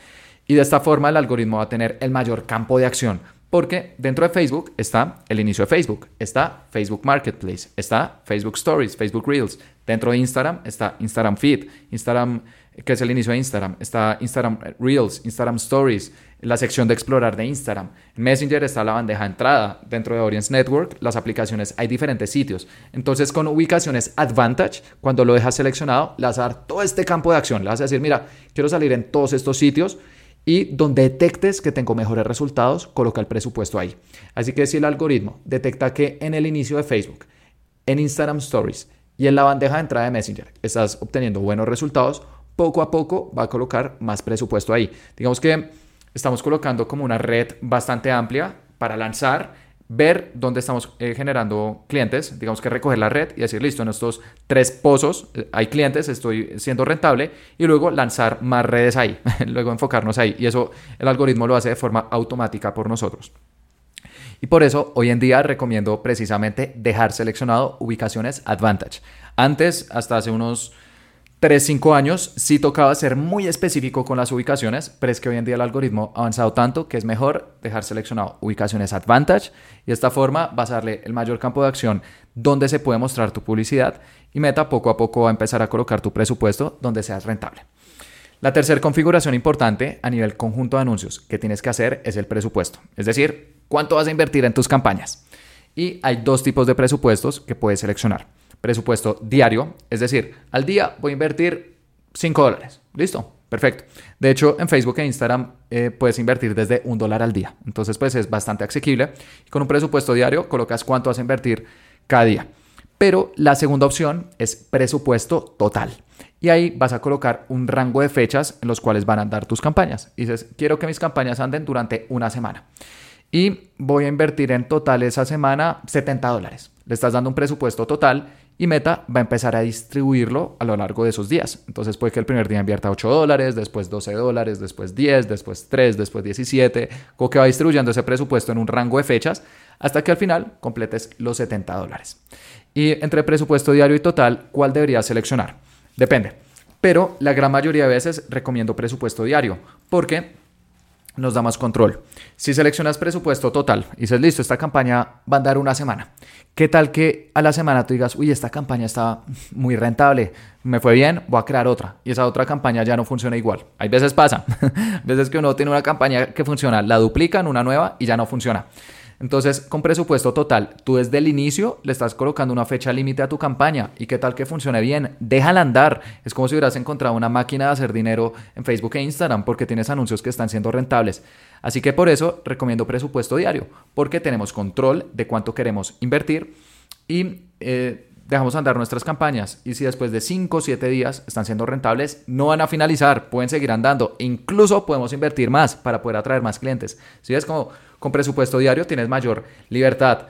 Y de esta forma el algoritmo va a tener el mayor campo de acción. Porque dentro de Facebook está el inicio de Facebook, está Facebook Marketplace, está Facebook Stories, Facebook Reels. Dentro de Instagram está Instagram Feed, Instagram que es el inicio de Instagram. Está Instagram Reels, Instagram Stories, la sección de explorar de Instagram. En Messenger está la bandeja de entrada. Dentro de Audience Network, las aplicaciones, hay diferentes sitios. Entonces, con ubicaciones Advantage, cuando lo dejas seleccionado, le vas a dar todo este campo de acción. Le vas a decir, mira, quiero salir en todos estos sitios y donde detectes que tengo mejores resultados, coloca el presupuesto ahí. Así que si el algoritmo detecta que en el inicio de Facebook, en Instagram Stories y en la bandeja de entrada de Messenger estás obteniendo buenos resultados, poco a poco va a colocar más presupuesto ahí. Digamos que estamos colocando como una red bastante amplia para lanzar, ver dónde estamos eh, generando clientes, digamos que recoger la red y decir, listo, en estos tres pozos eh, hay clientes, estoy siendo rentable y luego lanzar más redes ahí, [LAUGHS] luego enfocarnos ahí. Y eso el algoritmo lo hace de forma automática por nosotros. Y por eso hoy en día recomiendo precisamente dejar seleccionado ubicaciones Advantage. Antes, hasta hace unos 3, 5 años sí tocaba ser muy específico con las ubicaciones, pero es que hoy en día el algoritmo ha avanzado tanto que es mejor dejar seleccionado ubicaciones Advantage y de esta forma vas a darle el mayor campo de acción donde se puede mostrar tu publicidad y Meta poco a poco va a empezar a colocar tu presupuesto donde seas rentable. La tercera configuración importante a nivel conjunto de anuncios que tienes que hacer es el presupuesto, es decir, ¿Cuánto vas a invertir en tus campañas? Y hay dos tipos de presupuestos que puedes seleccionar. Presupuesto diario, es decir, al día voy a invertir 5 dólares. ¿Listo? Perfecto. De hecho, en Facebook e Instagram eh, puedes invertir desde un dólar al día. Entonces, pues es bastante asequible. Y con un presupuesto diario colocas cuánto vas a invertir cada día. Pero la segunda opción es presupuesto total. Y ahí vas a colocar un rango de fechas en los cuales van a andar tus campañas. Y dices, quiero que mis campañas anden durante una semana. Y voy a invertir en total esa semana 70 dólares. Le estás dando un presupuesto total y Meta va a empezar a distribuirlo a lo largo de esos días. Entonces puede que el primer día invierta 8 dólares, después 12 dólares, después 10, después 3, después 17, como que va distribuyendo ese presupuesto en un rango de fechas hasta que al final completes los 70 dólares. Y entre presupuesto diario y total, ¿cuál deberías seleccionar? Depende. Pero la gran mayoría de veces recomiendo presupuesto diario porque nos da más control. Si seleccionas presupuesto total y dices, listo, esta campaña va a andar una semana, ¿qué tal que a la semana tú digas, uy, esta campaña está muy rentable, me fue bien, voy a crear otra y esa otra campaña ya no funciona igual? Hay veces pasa, [LAUGHS] veces que uno tiene una campaña que funciona, la duplican, una nueva y ya no funciona. Entonces, con presupuesto total, tú desde el inicio le estás colocando una fecha límite a tu campaña y qué tal que funcione bien. Déjala andar. Es como si hubieras encontrado una máquina de hacer dinero en Facebook e Instagram porque tienes anuncios que están siendo rentables. Así que por eso recomiendo presupuesto diario, porque tenemos control de cuánto queremos invertir y eh, dejamos andar nuestras campañas y si después de 5 o 7 días están siendo rentables, no van a finalizar, pueden seguir andando. Incluso podemos invertir más para poder atraer más clientes. Si es como con presupuesto diario tienes mayor libertad.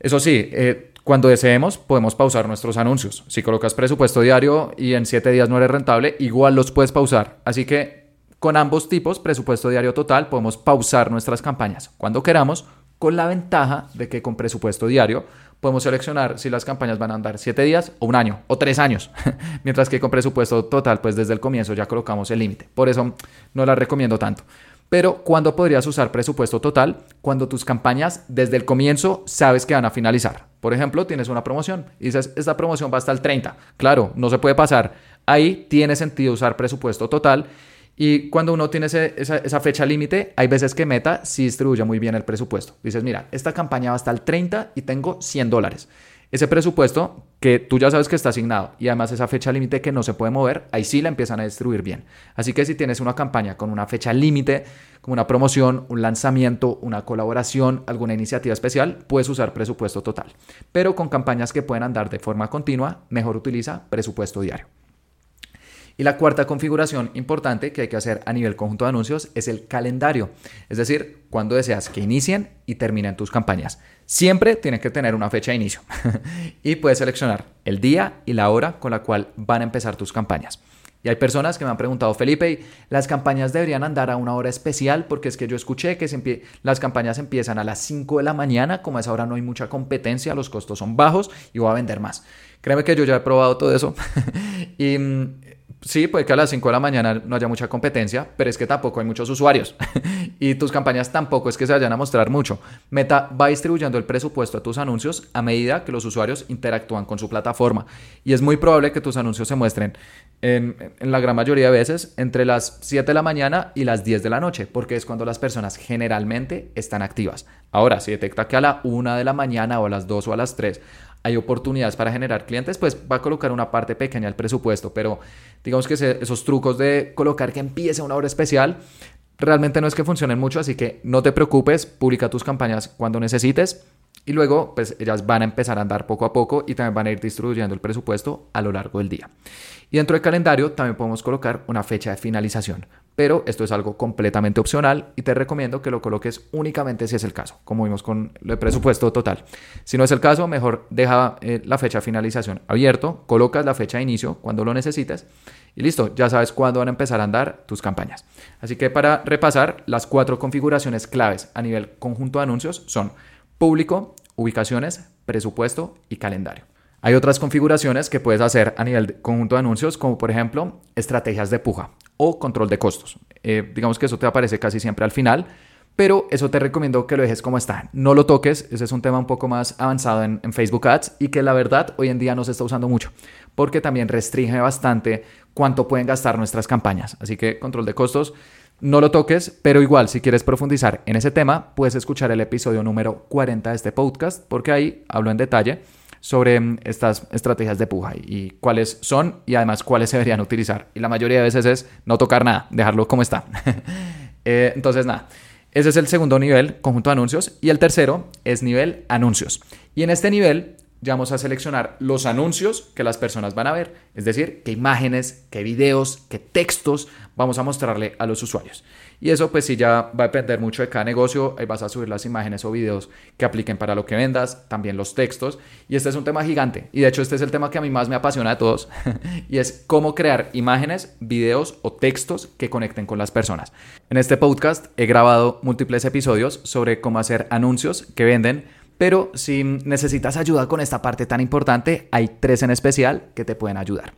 Eso sí, eh, cuando deseemos podemos pausar nuestros anuncios. Si colocas presupuesto diario y en 7 días no eres rentable, igual los puedes pausar. Así que con ambos tipos, presupuesto diario total, podemos pausar nuestras campañas cuando queramos, con la ventaja de que con presupuesto diario podemos seleccionar si las campañas van a andar 7 días o un año o 3 años. [LAUGHS] Mientras que con presupuesto total, pues desde el comienzo ya colocamos el límite. Por eso no la recomiendo tanto. Pero ¿cuándo podrías usar presupuesto total? Cuando tus campañas desde el comienzo sabes que van a finalizar. Por ejemplo, tienes una promoción y dices, esta promoción va hasta el 30. Claro, no se puede pasar. Ahí tiene sentido usar presupuesto total y cuando uno tiene esa, fecha límite, hay veces que Meta sí distribuye muy bien el presupuesto. Dices, mira, esta campaña va hasta el 30 y tengo 100 dólares. Ese presupuesto que tú ya sabes que está asignado y además esa fecha límite que no se puede mover, ahí sí la empiezan a distribuir bien. Así que si tienes una campaña con una fecha límite, como una promoción, un lanzamiento, una colaboración, alguna iniciativa especial, puedes usar presupuesto total. Pero con campañas que pueden andar de forma continua, mejor utiliza presupuesto diario. Y la cuarta configuración importante que hay que hacer a nivel conjunto de anuncios es el calendario, es decir, cuando deseas que inicien y terminen tus campañas. Siempre tiene que tener una fecha de inicio [LAUGHS] y puedes seleccionar el día y la hora con la cual van a empezar tus campañas. Y hay personas que me han preguntado, Felipe, ¿las campañas deberían andar a una hora especial? Porque es que yo escuché que las campañas empiezan a las 5 de la mañana, como a esa hora no hay mucha competencia, los costos son bajos y voy a vender más. Créeme que yo ya he probado todo eso [LAUGHS] y mm, sí, puede que a las 5 de la mañana no haya mucha competencia, pero es que tampoco hay muchos usuarios [LAUGHS] y tus campañas tampoco es que se vayan a mostrar mucho. Meta va distribuyendo el presupuesto a tus anuncios a medida que los usuarios interactúan con su plataforma y es muy probable que tus anuncios se muestren en, la gran mayoría de veces entre las 7 de la mañana y las 10 de la noche, porque es cuando las personas generalmente están activas. Ahora, si detecta que a la 1 de la mañana o a las 2 o a las 3 hay oportunidades para generar clientes, pues va a colocar una parte pequeña al presupuesto, pero digamos que esos trucos de colocar que empiece una hora especial, realmente no es que funcionen mucho, así que no te preocupes, publica tus campañas cuando necesites y luego pues ellas van a empezar a andar poco a poco y también van a ir distribuyendo el presupuesto a lo largo del día. Y dentro del calendario también podemos colocar una fecha de finalización pero esto es algo completamente opcional y te recomiendo que lo coloques únicamente si es el caso, como vimos con el presupuesto total. Si no es el caso, mejor deja eh, la fecha de finalización abierto, colocas la fecha de inicio cuando lo necesites y listo, ya sabes cuándo van a empezar a andar tus campañas. Así que para repasar, las cuatro configuraciones claves a nivel conjunto de anuncios son público, ubicaciones, presupuesto y calendario. Hay otras configuraciones que puedes hacer a nivel de conjunto de anuncios, como por ejemplo estrategias de puja o control de costos. Eh, digamos que eso te aparece casi siempre al final, pero eso te recomiendo que lo dejes como está. No lo toques, ese es un tema un poco más avanzado en, en Facebook Ads y que la verdad hoy en día no se está usando mucho, porque también restringe bastante cuánto pueden gastar nuestras campañas. Así que control de costos no lo toques, pero igual si quieres profundizar en ese tema, puedes escuchar el episodio número 40 de este podcast, porque ahí hablo en detalle sobre mm, estas estrategias de puja y cuáles son y además cuáles se deberían utilizar. Y la mayoría de veces es no tocar nada, dejarlo como está. [LAUGHS] Eh, entonces, nada, ese es el segundo nivel, conjunto de anuncios. Y el tercero es nivel anuncios. Y en este nivel ya vamos a seleccionar los anuncios que las personas van a ver, es decir, qué imágenes, qué videos, qué textos vamos a mostrarle a los usuarios. Y eso pues sí ya va a depender mucho de cada negocio, ahí vas a subir las imágenes o videos que apliquen para lo que vendas, también los textos, y este es un tema gigante, y de hecho este es el tema que a mí más me apasiona de todos, [LAUGHS] y es cómo crear imágenes, videos o textos que conecten con las personas. En este podcast he grabado múltiples episodios sobre cómo hacer anuncios que venden, pero si necesitas ayuda con esta parte tan importante, hay tres en especial que te pueden ayudar.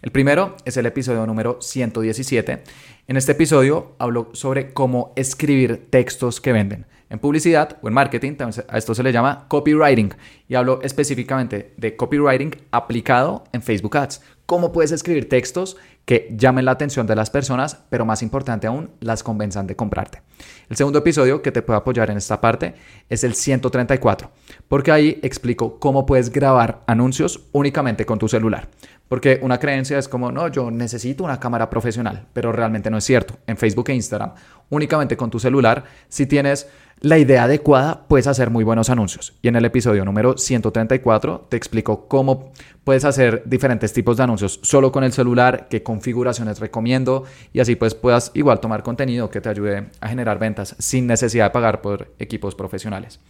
El primero es el episodio número 117. En este episodio hablo sobre cómo escribir textos que venden. En publicidad o en marketing, a esto se le llama copywriting y hablo específicamente de copywriting aplicado en Facebook Ads. Cómo puedes escribir textos que llamen la atención de las personas, pero más importante aún, las convenzan de comprarte. El segundo episodio que te puede apoyar en esta parte es el 134, porque ahí explico cómo puedes grabar anuncios únicamente con tu celular. Porque una creencia es como, no, yo necesito una cámara profesional, pero realmente no es cierto. En Facebook e Instagram, únicamente con tu celular, si tienes la idea adecuada, puedes hacer muy buenos anuncios. Y en el episodio número 134 te explico cómo puedes hacer diferentes tipos de anuncios solo con el celular, qué configuraciones recomiendo y así pues puedas igual tomar contenido que te ayude a generar ventas sin necesidad de pagar por equipos profesionales.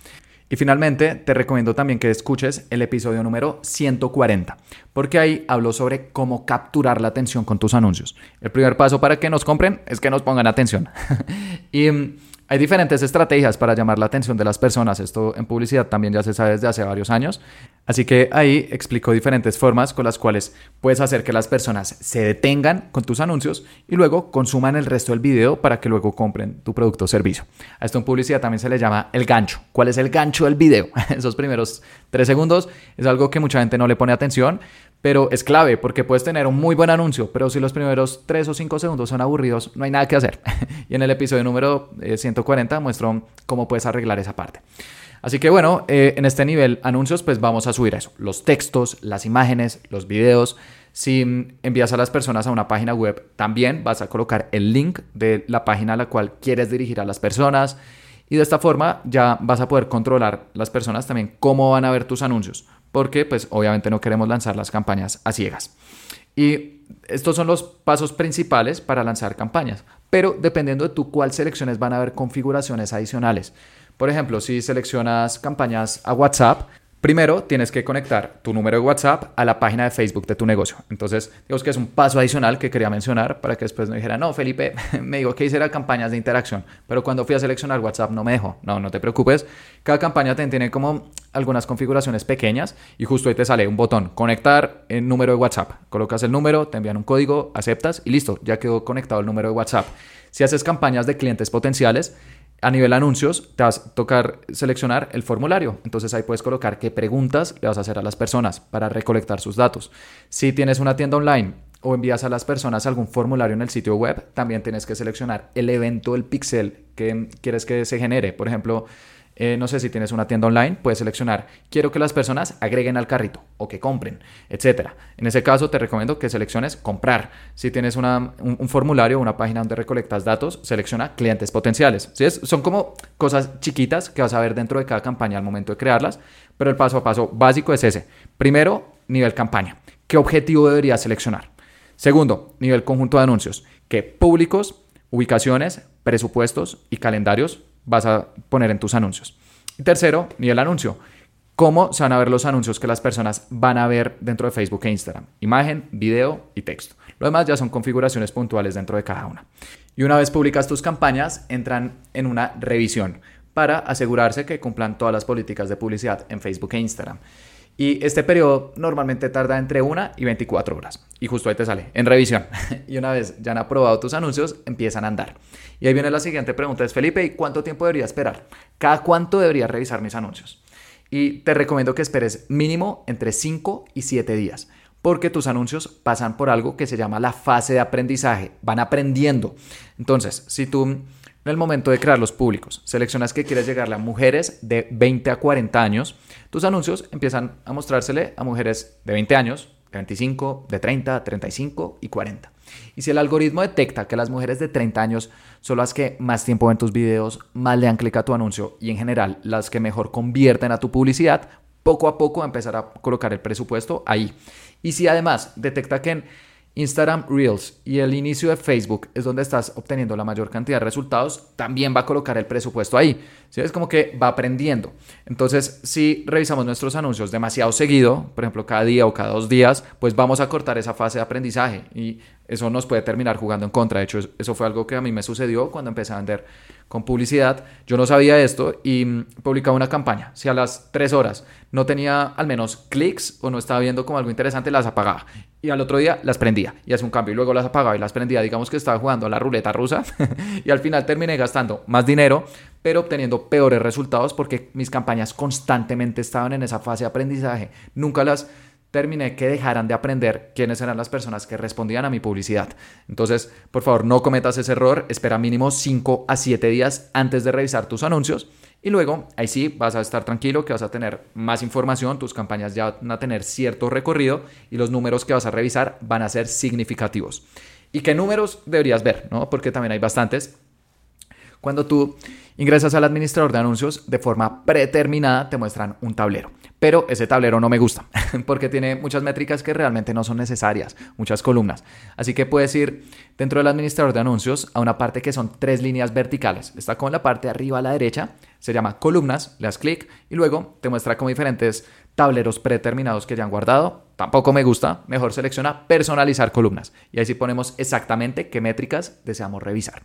Y finalmente, te recomiendo también que escuches el episodio número 140, porque ahí hablo sobre cómo capturar la atención con tus anuncios. El primer paso para que nos compren es que nos pongan atención. [LAUGHS] y hay diferentes estrategias para llamar la atención de las personas. Esto en publicidad también ya se sabe desde hace varios años. Así que ahí explico diferentes formas con las cuales puedes hacer que las personas se detengan con tus anuncios y luego consuman el resto del video para que luego compren tu producto o servicio. A esto en publicidad también se le llama el gancho. ¿Cuál es el gancho del video? [LAUGHS] Esos primeros tres segundos es algo que mucha gente no le pone atención, pero es clave porque puedes tener un muy buen anuncio, pero si los primeros 3 o 5 segundos son aburridos, no hay nada que hacer. [LAUGHS] y en el episodio número 140 eh, muestro cómo puedes arreglar esa parte. Así que bueno, eh, en este nivel anuncios, pues vamos a subir eso, los textos, las imágenes, los videos. Si envías a las personas a una página web, también vas a colocar el link de la página a la cual quieres dirigir a las personas. Y de esta forma ya vas a poder controlar las personas también cómo van a ver tus anuncios porque pues obviamente no queremos lanzar las campañas a ciegas. Y estos son los pasos principales para lanzar campañas, pero dependiendo de tú cuál selecciones van a haber configuraciones adicionales. Por ejemplo, si seleccionas campañas a WhatsApp, Primero, tienes que conectar tu número de WhatsApp a la página de Facebook de tu negocio. Entonces, digamos que es un paso adicional que quería mencionar para que después no dijera, no, Felipe, [LAUGHS] me dijo que hiciera campañas de interacción, pero cuando fui a seleccionar WhatsApp no me dejó. No, no te preocupes. Cada campaña tiene como algunas configuraciones pequeñas y justo ahí te sale un botón, conectar el número de WhatsApp. Colocas el número, te envían un código, aceptas y listo, ya quedó conectado el número de WhatsApp. Si haces campañas de clientes potenciales, a nivel anuncios, te vas a tocar seleccionar el formulario. Entonces ahí puedes colocar qué preguntas le vas a hacer a las personas para recolectar sus datos. Si tienes una tienda online o envías a las personas algún formulario en el sitio web, también tienes que seleccionar el evento, el pixel que quieres que se genere. Por ejemplo, eh, no sé si tienes una tienda online, puedes seleccionar, quiero que las personas agreguen al carrito o que compren, etc. En ese caso te recomiendo que selecciones comprar. Si tienes un, formulario, una página donde recolectas datos, selecciona clientes potenciales. ¿Sí Son como cosas chiquitas que vas a ver dentro de cada campaña al momento de crearlas, pero el paso a paso básico es ese. Primero, nivel campaña. ¿Qué objetivo deberías seleccionar? Segundo, nivel conjunto de anuncios. ¿Qué públicos, ubicaciones, presupuestos y calendarios vas a poner en tus anuncios. Y tercero, nivel anuncio. ¿Cómo se van a ver los anuncios que las personas van a ver dentro de Facebook e Instagram? Imagen, video y texto. Lo demás ya son configuraciones puntuales dentro de cada una. Y una vez publicas tus campañas, entran en una revisión para asegurarse que cumplan todas las políticas de publicidad en Facebook e Instagram. Y este periodo normalmente tarda entre 1 y 24 horas. Y justo ahí te sale, en revisión. [LAUGHS] y una vez ya han aprobado tus anuncios, empiezan a andar. Y ahí viene la siguiente pregunta, es Felipe, ¿y cuánto tiempo debería esperar? ¿Cada cuánto debería revisar mis anuncios? Y te recomiendo que esperes mínimo entre 5 y 7 días. porque tus anuncios pasan por algo que se llama la fase de aprendizaje, van aprendiendo. Entonces, si tú en el momento de crear los públicos seleccionas que quieres llegarle a mujeres de 20 a 40 años, tus anuncios empiezan a mostrársele a mujeres de 20 años, de 25, de 30, 35 y 40. Y si el algoritmo detecta que las mujeres de 30 años son las que más tiempo ven tus videos, más le dan clic a tu anuncio y en general las que mejor convierten a tu publicidad, poco a poco empezar a colocar el presupuesto ahí. Y si además detecta que en Instagram Reels y el inicio de Facebook es donde estás obteniendo la mayor cantidad de resultados, también va a colocar el presupuesto ahí. ¿Sí? Es como que va aprendiendo. Entonces, si revisamos nuestros anuncios demasiado seguido, por ejemplo, cada día o cada dos días, pues vamos a cortar esa fase de aprendizaje y eso nos puede terminar jugando en contra. De hecho, eso fue algo que a mí me sucedió cuando empecé a vender con publicidad. Yo no sabía esto y mm, publicaba una campaña. Si a las tres horas no tenía al menos clics o no estaba viendo como algo interesante, las apagaba. Y al otro día las prendía y hacía un cambio y luego las apagaba y las prendía. Digamos que estaba jugando a la ruleta rusa [LAUGHS] y al final terminé gastando más dinero, pero obteniendo peores resultados porque mis campañas constantemente estaban en esa fase de aprendizaje. Nunca las terminé que dejaran de aprender quiénes eran las personas que respondían a mi publicidad. Entonces, por favor, no cometas ese error, espera mínimo 5 a 7 días antes de revisar tus anuncios y luego ahí sí vas a estar tranquilo que vas a tener más información, tus campañas ya van a tener cierto recorrido y los números que vas a revisar van a ser significativos. ¿Y qué números deberías ver? ¿no? Porque también hay bastantes. Cuando tú ingresas al administrador de anuncios, de forma predeterminada te muestran un tablero. Pero ese tablero no me gusta [LAUGHS] porque tiene muchas métricas que realmente no son necesarias, muchas columnas. Así que puedes ir dentro del administrador de anuncios a una parte que son tres líneas verticales. Está con la parte de arriba a la derecha, se llama columnas, le das clic y luego te muestra como diferentes tableros predeterminados que ya han guardado. Tampoco me gusta, mejor selecciona personalizar columnas y ahí sí ponemos exactamente qué métricas deseamos revisar.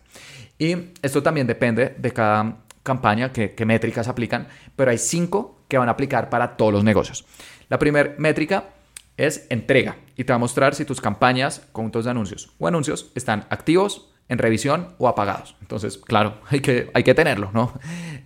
Y esto también depende de cada campaña, qué, qué métricas aplican, pero hay cinco que van a aplicar para todos los negocios. La primera métrica es entrega y te va a mostrar si tus campañas, conjuntos de anuncios o anuncios están activos, en revisión o apagados. Entonces, claro, [LAUGHS] hay que, hay que tenerlo, ¿no?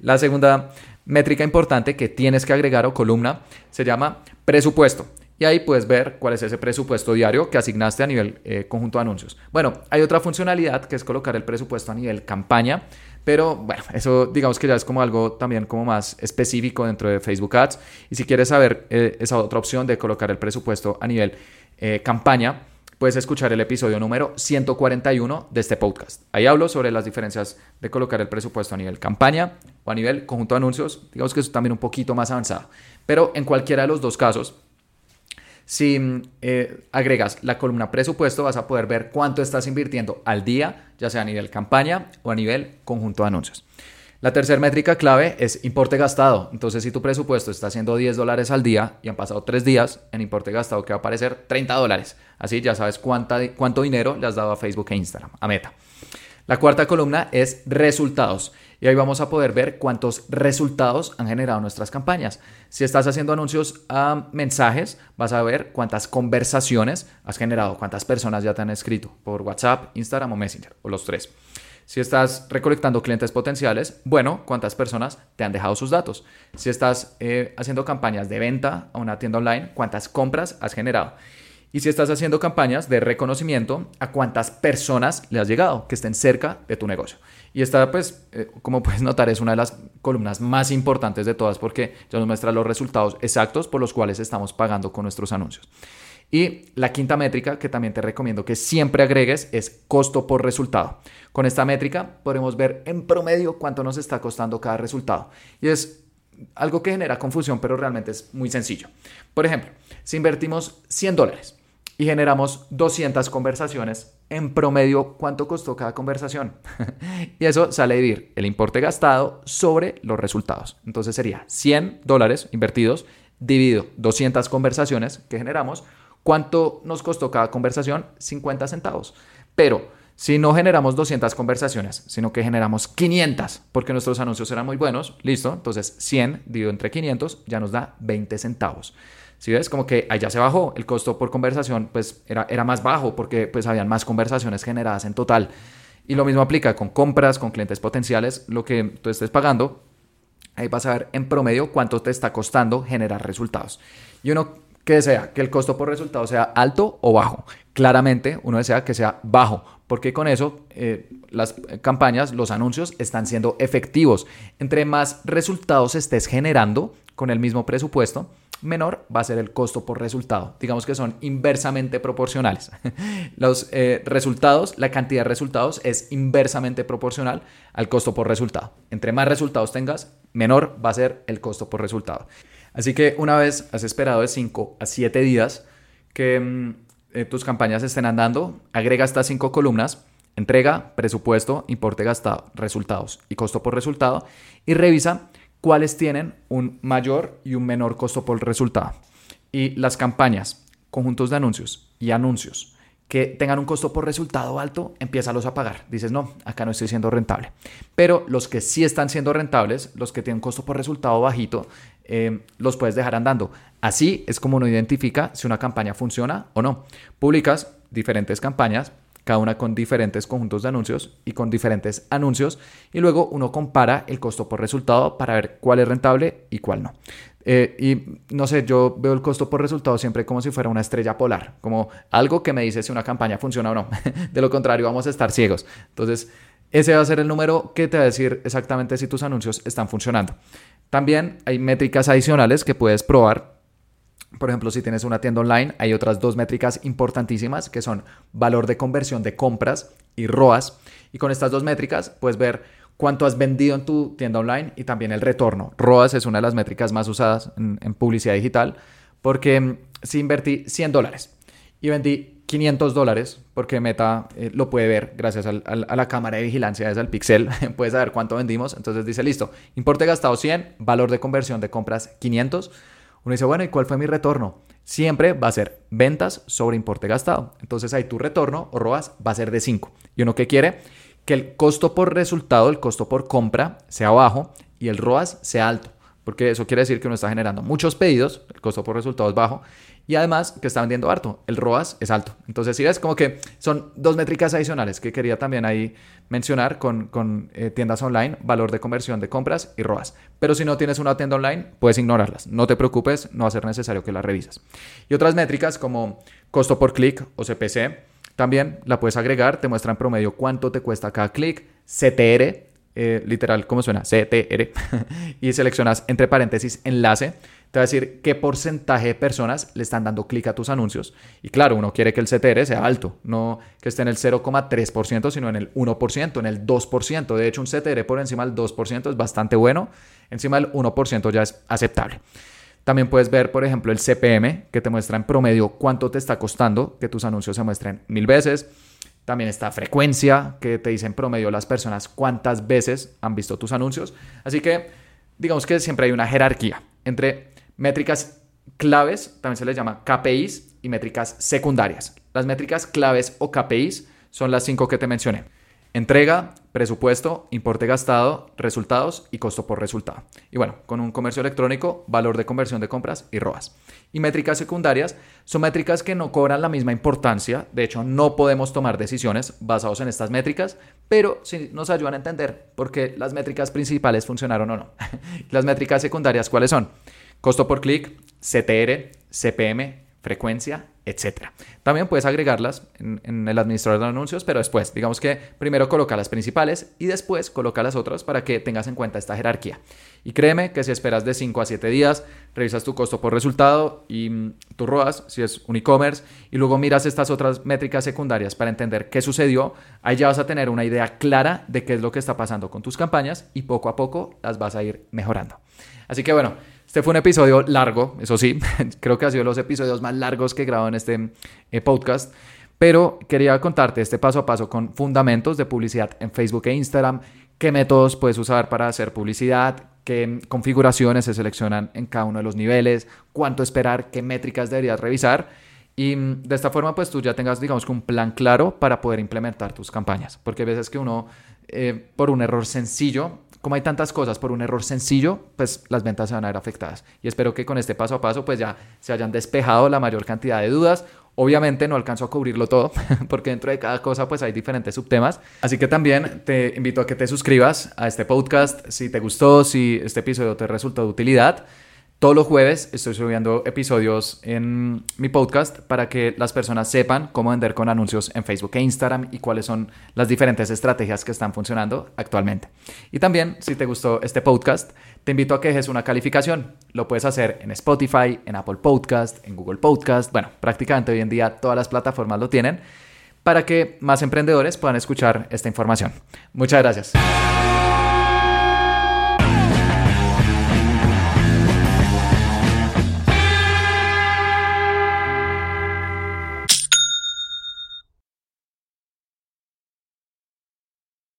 La segunda métrica importante que tienes que agregar o columna se llama presupuesto. Y ahí puedes ver cuál es ese presupuesto diario que asignaste a nivel eh, conjunto de anuncios. Bueno, hay otra funcionalidad que es colocar el presupuesto a nivel campaña, pero bueno, eso digamos que ya es como algo también como más específico dentro de Facebook Ads. Y si quieres saber eh, esa otra opción de colocar el presupuesto a nivel eh, campaña, puedes escuchar el episodio número 141 de este podcast. Ahí hablo sobre las diferencias de colocar el presupuesto a nivel campaña o a nivel conjunto de anuncios. Digamos que es también un poquito más avanzado. Pero en cualquiera de los dos casos, si eh, agregas la columna presupuesto, vas a poder ver cuánto estás invirtiendo al día, ya sea a nivel campaña o a nivel conjunto de anuncios. La tercera métrica clave es importe gastado. Entonces, si tu presupuesto está haciendo 10 dólares al día y han pasado 3 días, en importe gastado que va a aparecer 30 dólares. Así ya sabes cuánto dinero le has dado a Facebook e Instagram, a Meta. La cuarta columna es resultados. Y ahí vamos a poder ver cuántos resultados han generado nuestras campañas. Si estás haciendo anuncios a mensajes, vas a ver cuántas conversaciones has generado, cuántas personas ya te han escrito por WhatsApp, Instagram o Messenger, o los tres. Si estás recolectando clientes potenciales, bueno, cuántas personas te han dejado sus datos. Si estás eh, haciendo campañas de venta a una tienda online, cuántas compras has generado. Y si estás haciendo campañas de reconocimiento, a cuántas personas le has llegado que estén cerca de tu negocio. Y esta, pues, eh, como puedes notar, es una de las columnas más importantes de todas porque ya nos muestra los resultados exactos por los cuales estamos pagando con nuestros anuncios. Y la quinta métrica que también te recomiendo que siempre agregues es costo por resultado. Con esta métrica podremos ver en promedio cuánto nos está costando cada resultado. Y es algo que genera confusión, pero realmente es muy sencillo. Por ejemplo, si invertimos 100 dólares y generamos 200 conversaciones, en promedio, ¿cuánto costó cada conversación? [LAUGHS] y eso sale a dividir el importe gastado sobre los resultados. Entonces sería 100 dólares invertidos dividido 200 conversaciones que generamos. ¿Cuánto nos costó cada conversación? 50 centavos. Pero si no generamos 200 conversaciones, sino que generamos 500, porque nuestros anuncios eran muy buenos, listo, entonces 100 dividido entre 500 ya nos da 20 centavos. Si ves, como que allá se bajó, el costo por conversación pues era, era más bajo porque pues habían más conversaciones generadas en total. Y lo mismo aplica con compras, con clientes potenciales, lo que tú estés pagando, ahí vas a ver en promedio cuánto te está costando generar resultados. Y uno ¿Qué desea? Que el costo por resultado sea alto o bajo. Claramente uno desea que sea bajo, porque con eso eh, las campañas, los anuncios están siendo efectivos. Entre más resultados estés generando con el mismo presupuesto, menor va a ser el costo por resultado. Digamos que son inversamente proporcionales. [LAUGHS] Los eh, resultados, la cantidad de resultados es inversamente proporcional al costo por resultado. Entre más resultados tengas, menor va a ser el costo por resultado. Así que una vez has esperado de 5 a 7 días que mm, eh, tus campañas estén andando, agrega estas 5 columnas, entrega, presupuesto, importe gastado, resultados y costo por resultado y revisa cuáles tienen un mayor y un menor costo por resultado. Y las campañas, conjuntos de anuncios y anuncios que tengan un costo por resultado alto, empiézalos a pagar. Dices, no, acá no estoy siendo rentable. Pero los que sí están siendo rentables, los que tienen costo por resultado bajito, eh, los puedes dejar andando. Así es como uno identifica si una campaña funciona o no. Publicas diferentes campañas, cada una con diferentes conjuntos de anuncios y con diferentes anuncios, y luego uno compara el costo por resultado para ver cuál es rentable y cuál no. Eh, y no sé, yo veo el costo por resultado siempre como si fuera una estrella polar, como algo que me dice si una campaña funciona o no. [LAUGHS] de lo contrario, vamos a estar ciegos. Entonces, ese va a ser el número que te va a decir exactamente si tus anuncios están funcionando. También hay métricas adicionales que puedes probar. Por ejemplo, si tienes una tienda online, hay otras dos métricas importantísimas que son valor de conversión de compras y ROAS. Y con estas dos métricas puedes ver cuánto has vendido en tu tienda online y también el retorno. ROAS es una de las métricas más usadas en, publicidad digital porque mm, si invertí 100 dólares y vendí 500 dólares, porque Meta eh, lo puede ver gracias a la cámara de vigilancia, es el pixel, [LAUGHS] puedes saber cuánto vendimos. Entonces dice, listo, importe gastado 100, valor de conversión de compras 500. Uno dice, bueno, ¿y cuál fue mi retorno? Siempre va a ser ventas sobre importe gastado. Entonces ahí tu retorno o ROAS va a ser de 5. ¿Y uno qué quiere? que el costo por resultado, el costo por compra sea bajo y el ROAS sea alto, porque eso quiere decir que uno está generando muchos pedidos, el costo por resultado es bajo y además que está vendiendo harto, el ROAS es alto. Entonces, si ves, como que son dos métricas adicionales que quería también ahí mencionar con, con eh, tiendas online, valor de conversión de compras y ROAS. Pero si no tienes una tienda online, puedes ignorarlas. No te preocupes, no va a ser necesario que las revises. Y otras métricas como costo por clic o CPC, también la puedes agregar, te muestra en promedio cuánto te cuesta cada clic, CTR, eh, literal, ¿cómo suena? CTR, [LAUGHS] y seleccionas entre paréntesis enlace, te va a decir qué porcentaje de personas le están dando clic a tus anuncios. Y claro, uno quiere que el CTR sea alto, no que esté en el 0,3%, sino en el 1%, en el 2%. De hecho, un CTR por encima del 2% es bastante bueno, encima del 1% ya es aceptable. También puedes ver, por ejemplo, el CPM, que te muestra en promedio cuánto te está costando que tus anuncios se muestren mil veces. También está frecuencia, que te dice en promedio las personas cuántas veces han visto tus anuncios. Así que digamos que siempre hay una jerarquía entre métricas claves, también se les llama KPIs, y métricas secundarias. Las métricas claves o KPIs son las cinco que te mencioné. Entrega, presupuesto, importe gastado, resultados y costo por resultado. Y bueno, con un comercio electrónico, valor de conversión de compras y ROAS. Y métricas secundarias son métricas que no cobran la misma importancia. De hecho, no podemos tomar decisiones basadas en estas métricas, pero sí nos ayudan a entender por qué las métricas principales funcionaron o no. [LAUGHS] las métricas secundarias, ¿cuáles son? Costo por clic, CTR, CPM, frecuencia, etcétera. También puedes agregarlas en, el administrador de anuncios, pero después, digamos que primero coloca las principales y después coloca las otras para que tengas en cuenta esta jerarquía. Y créeme que si esperas de 5 a 7 días, revisas tu costo por resultado y mm, tu ROAS, si es un e-commerce, y luego miras estas otras métricas secundarias para entender qué sucedió, ahí ya vas a tener una idea clara de qué es lo que está pasando con tus campañas y poco a poco las vas a ir mejorando. Así que bueno, este fue un episodio largo, eso sí, [LAUGHS] creo que ha sido los episodios más largos que he grabado en este eh, podcast, pero quería contarte este paso a paso con fundamentos de publicidad en Facebook e Instagram, qué métodos puedes usar para hacer publicidad, qué configuraciones se seleccionan en cada uno de los niveles, cuánto esperar, qué métricas deberías revisar. Y mm, de esta forma, pues tú ya tengas, digamos, un plan claro para poder implementar tus campañas. Porque a veces que uno, eh, por un error sencillo, como hay tantas cosas por un error sencillo, pues las ventas se van a ver afectadas. Y espero que con este paso a paso pues ya se hayan despejado la mayor cantidad de dudas. Obviamente no alcanzo a cubrirlo todo, [LAUGHS] porque dentro de cada cosa pues hay diferentes subtemas. Así que también te invito a que te suscribas a este podcast si te gustó, si este episodio te resultó de utilidad. Todos los jueves estoy subiendo episodios en mi podcast para que las personas sepan cómo vender con anuncios en Facebook e Instagram y cuáles son las diferentes estrategias que están funcionando actualmente. Y también, si te gustó este podcast, te invito a que dejes una calificación. Lo puedes hacer en Spotify, en Apple Podcast, en Google Podcast. Bueno, prácticamente hoy en día todas las plataformas lo tienen para que más emprendedores puedan escuchar esta información. Muchas gracias.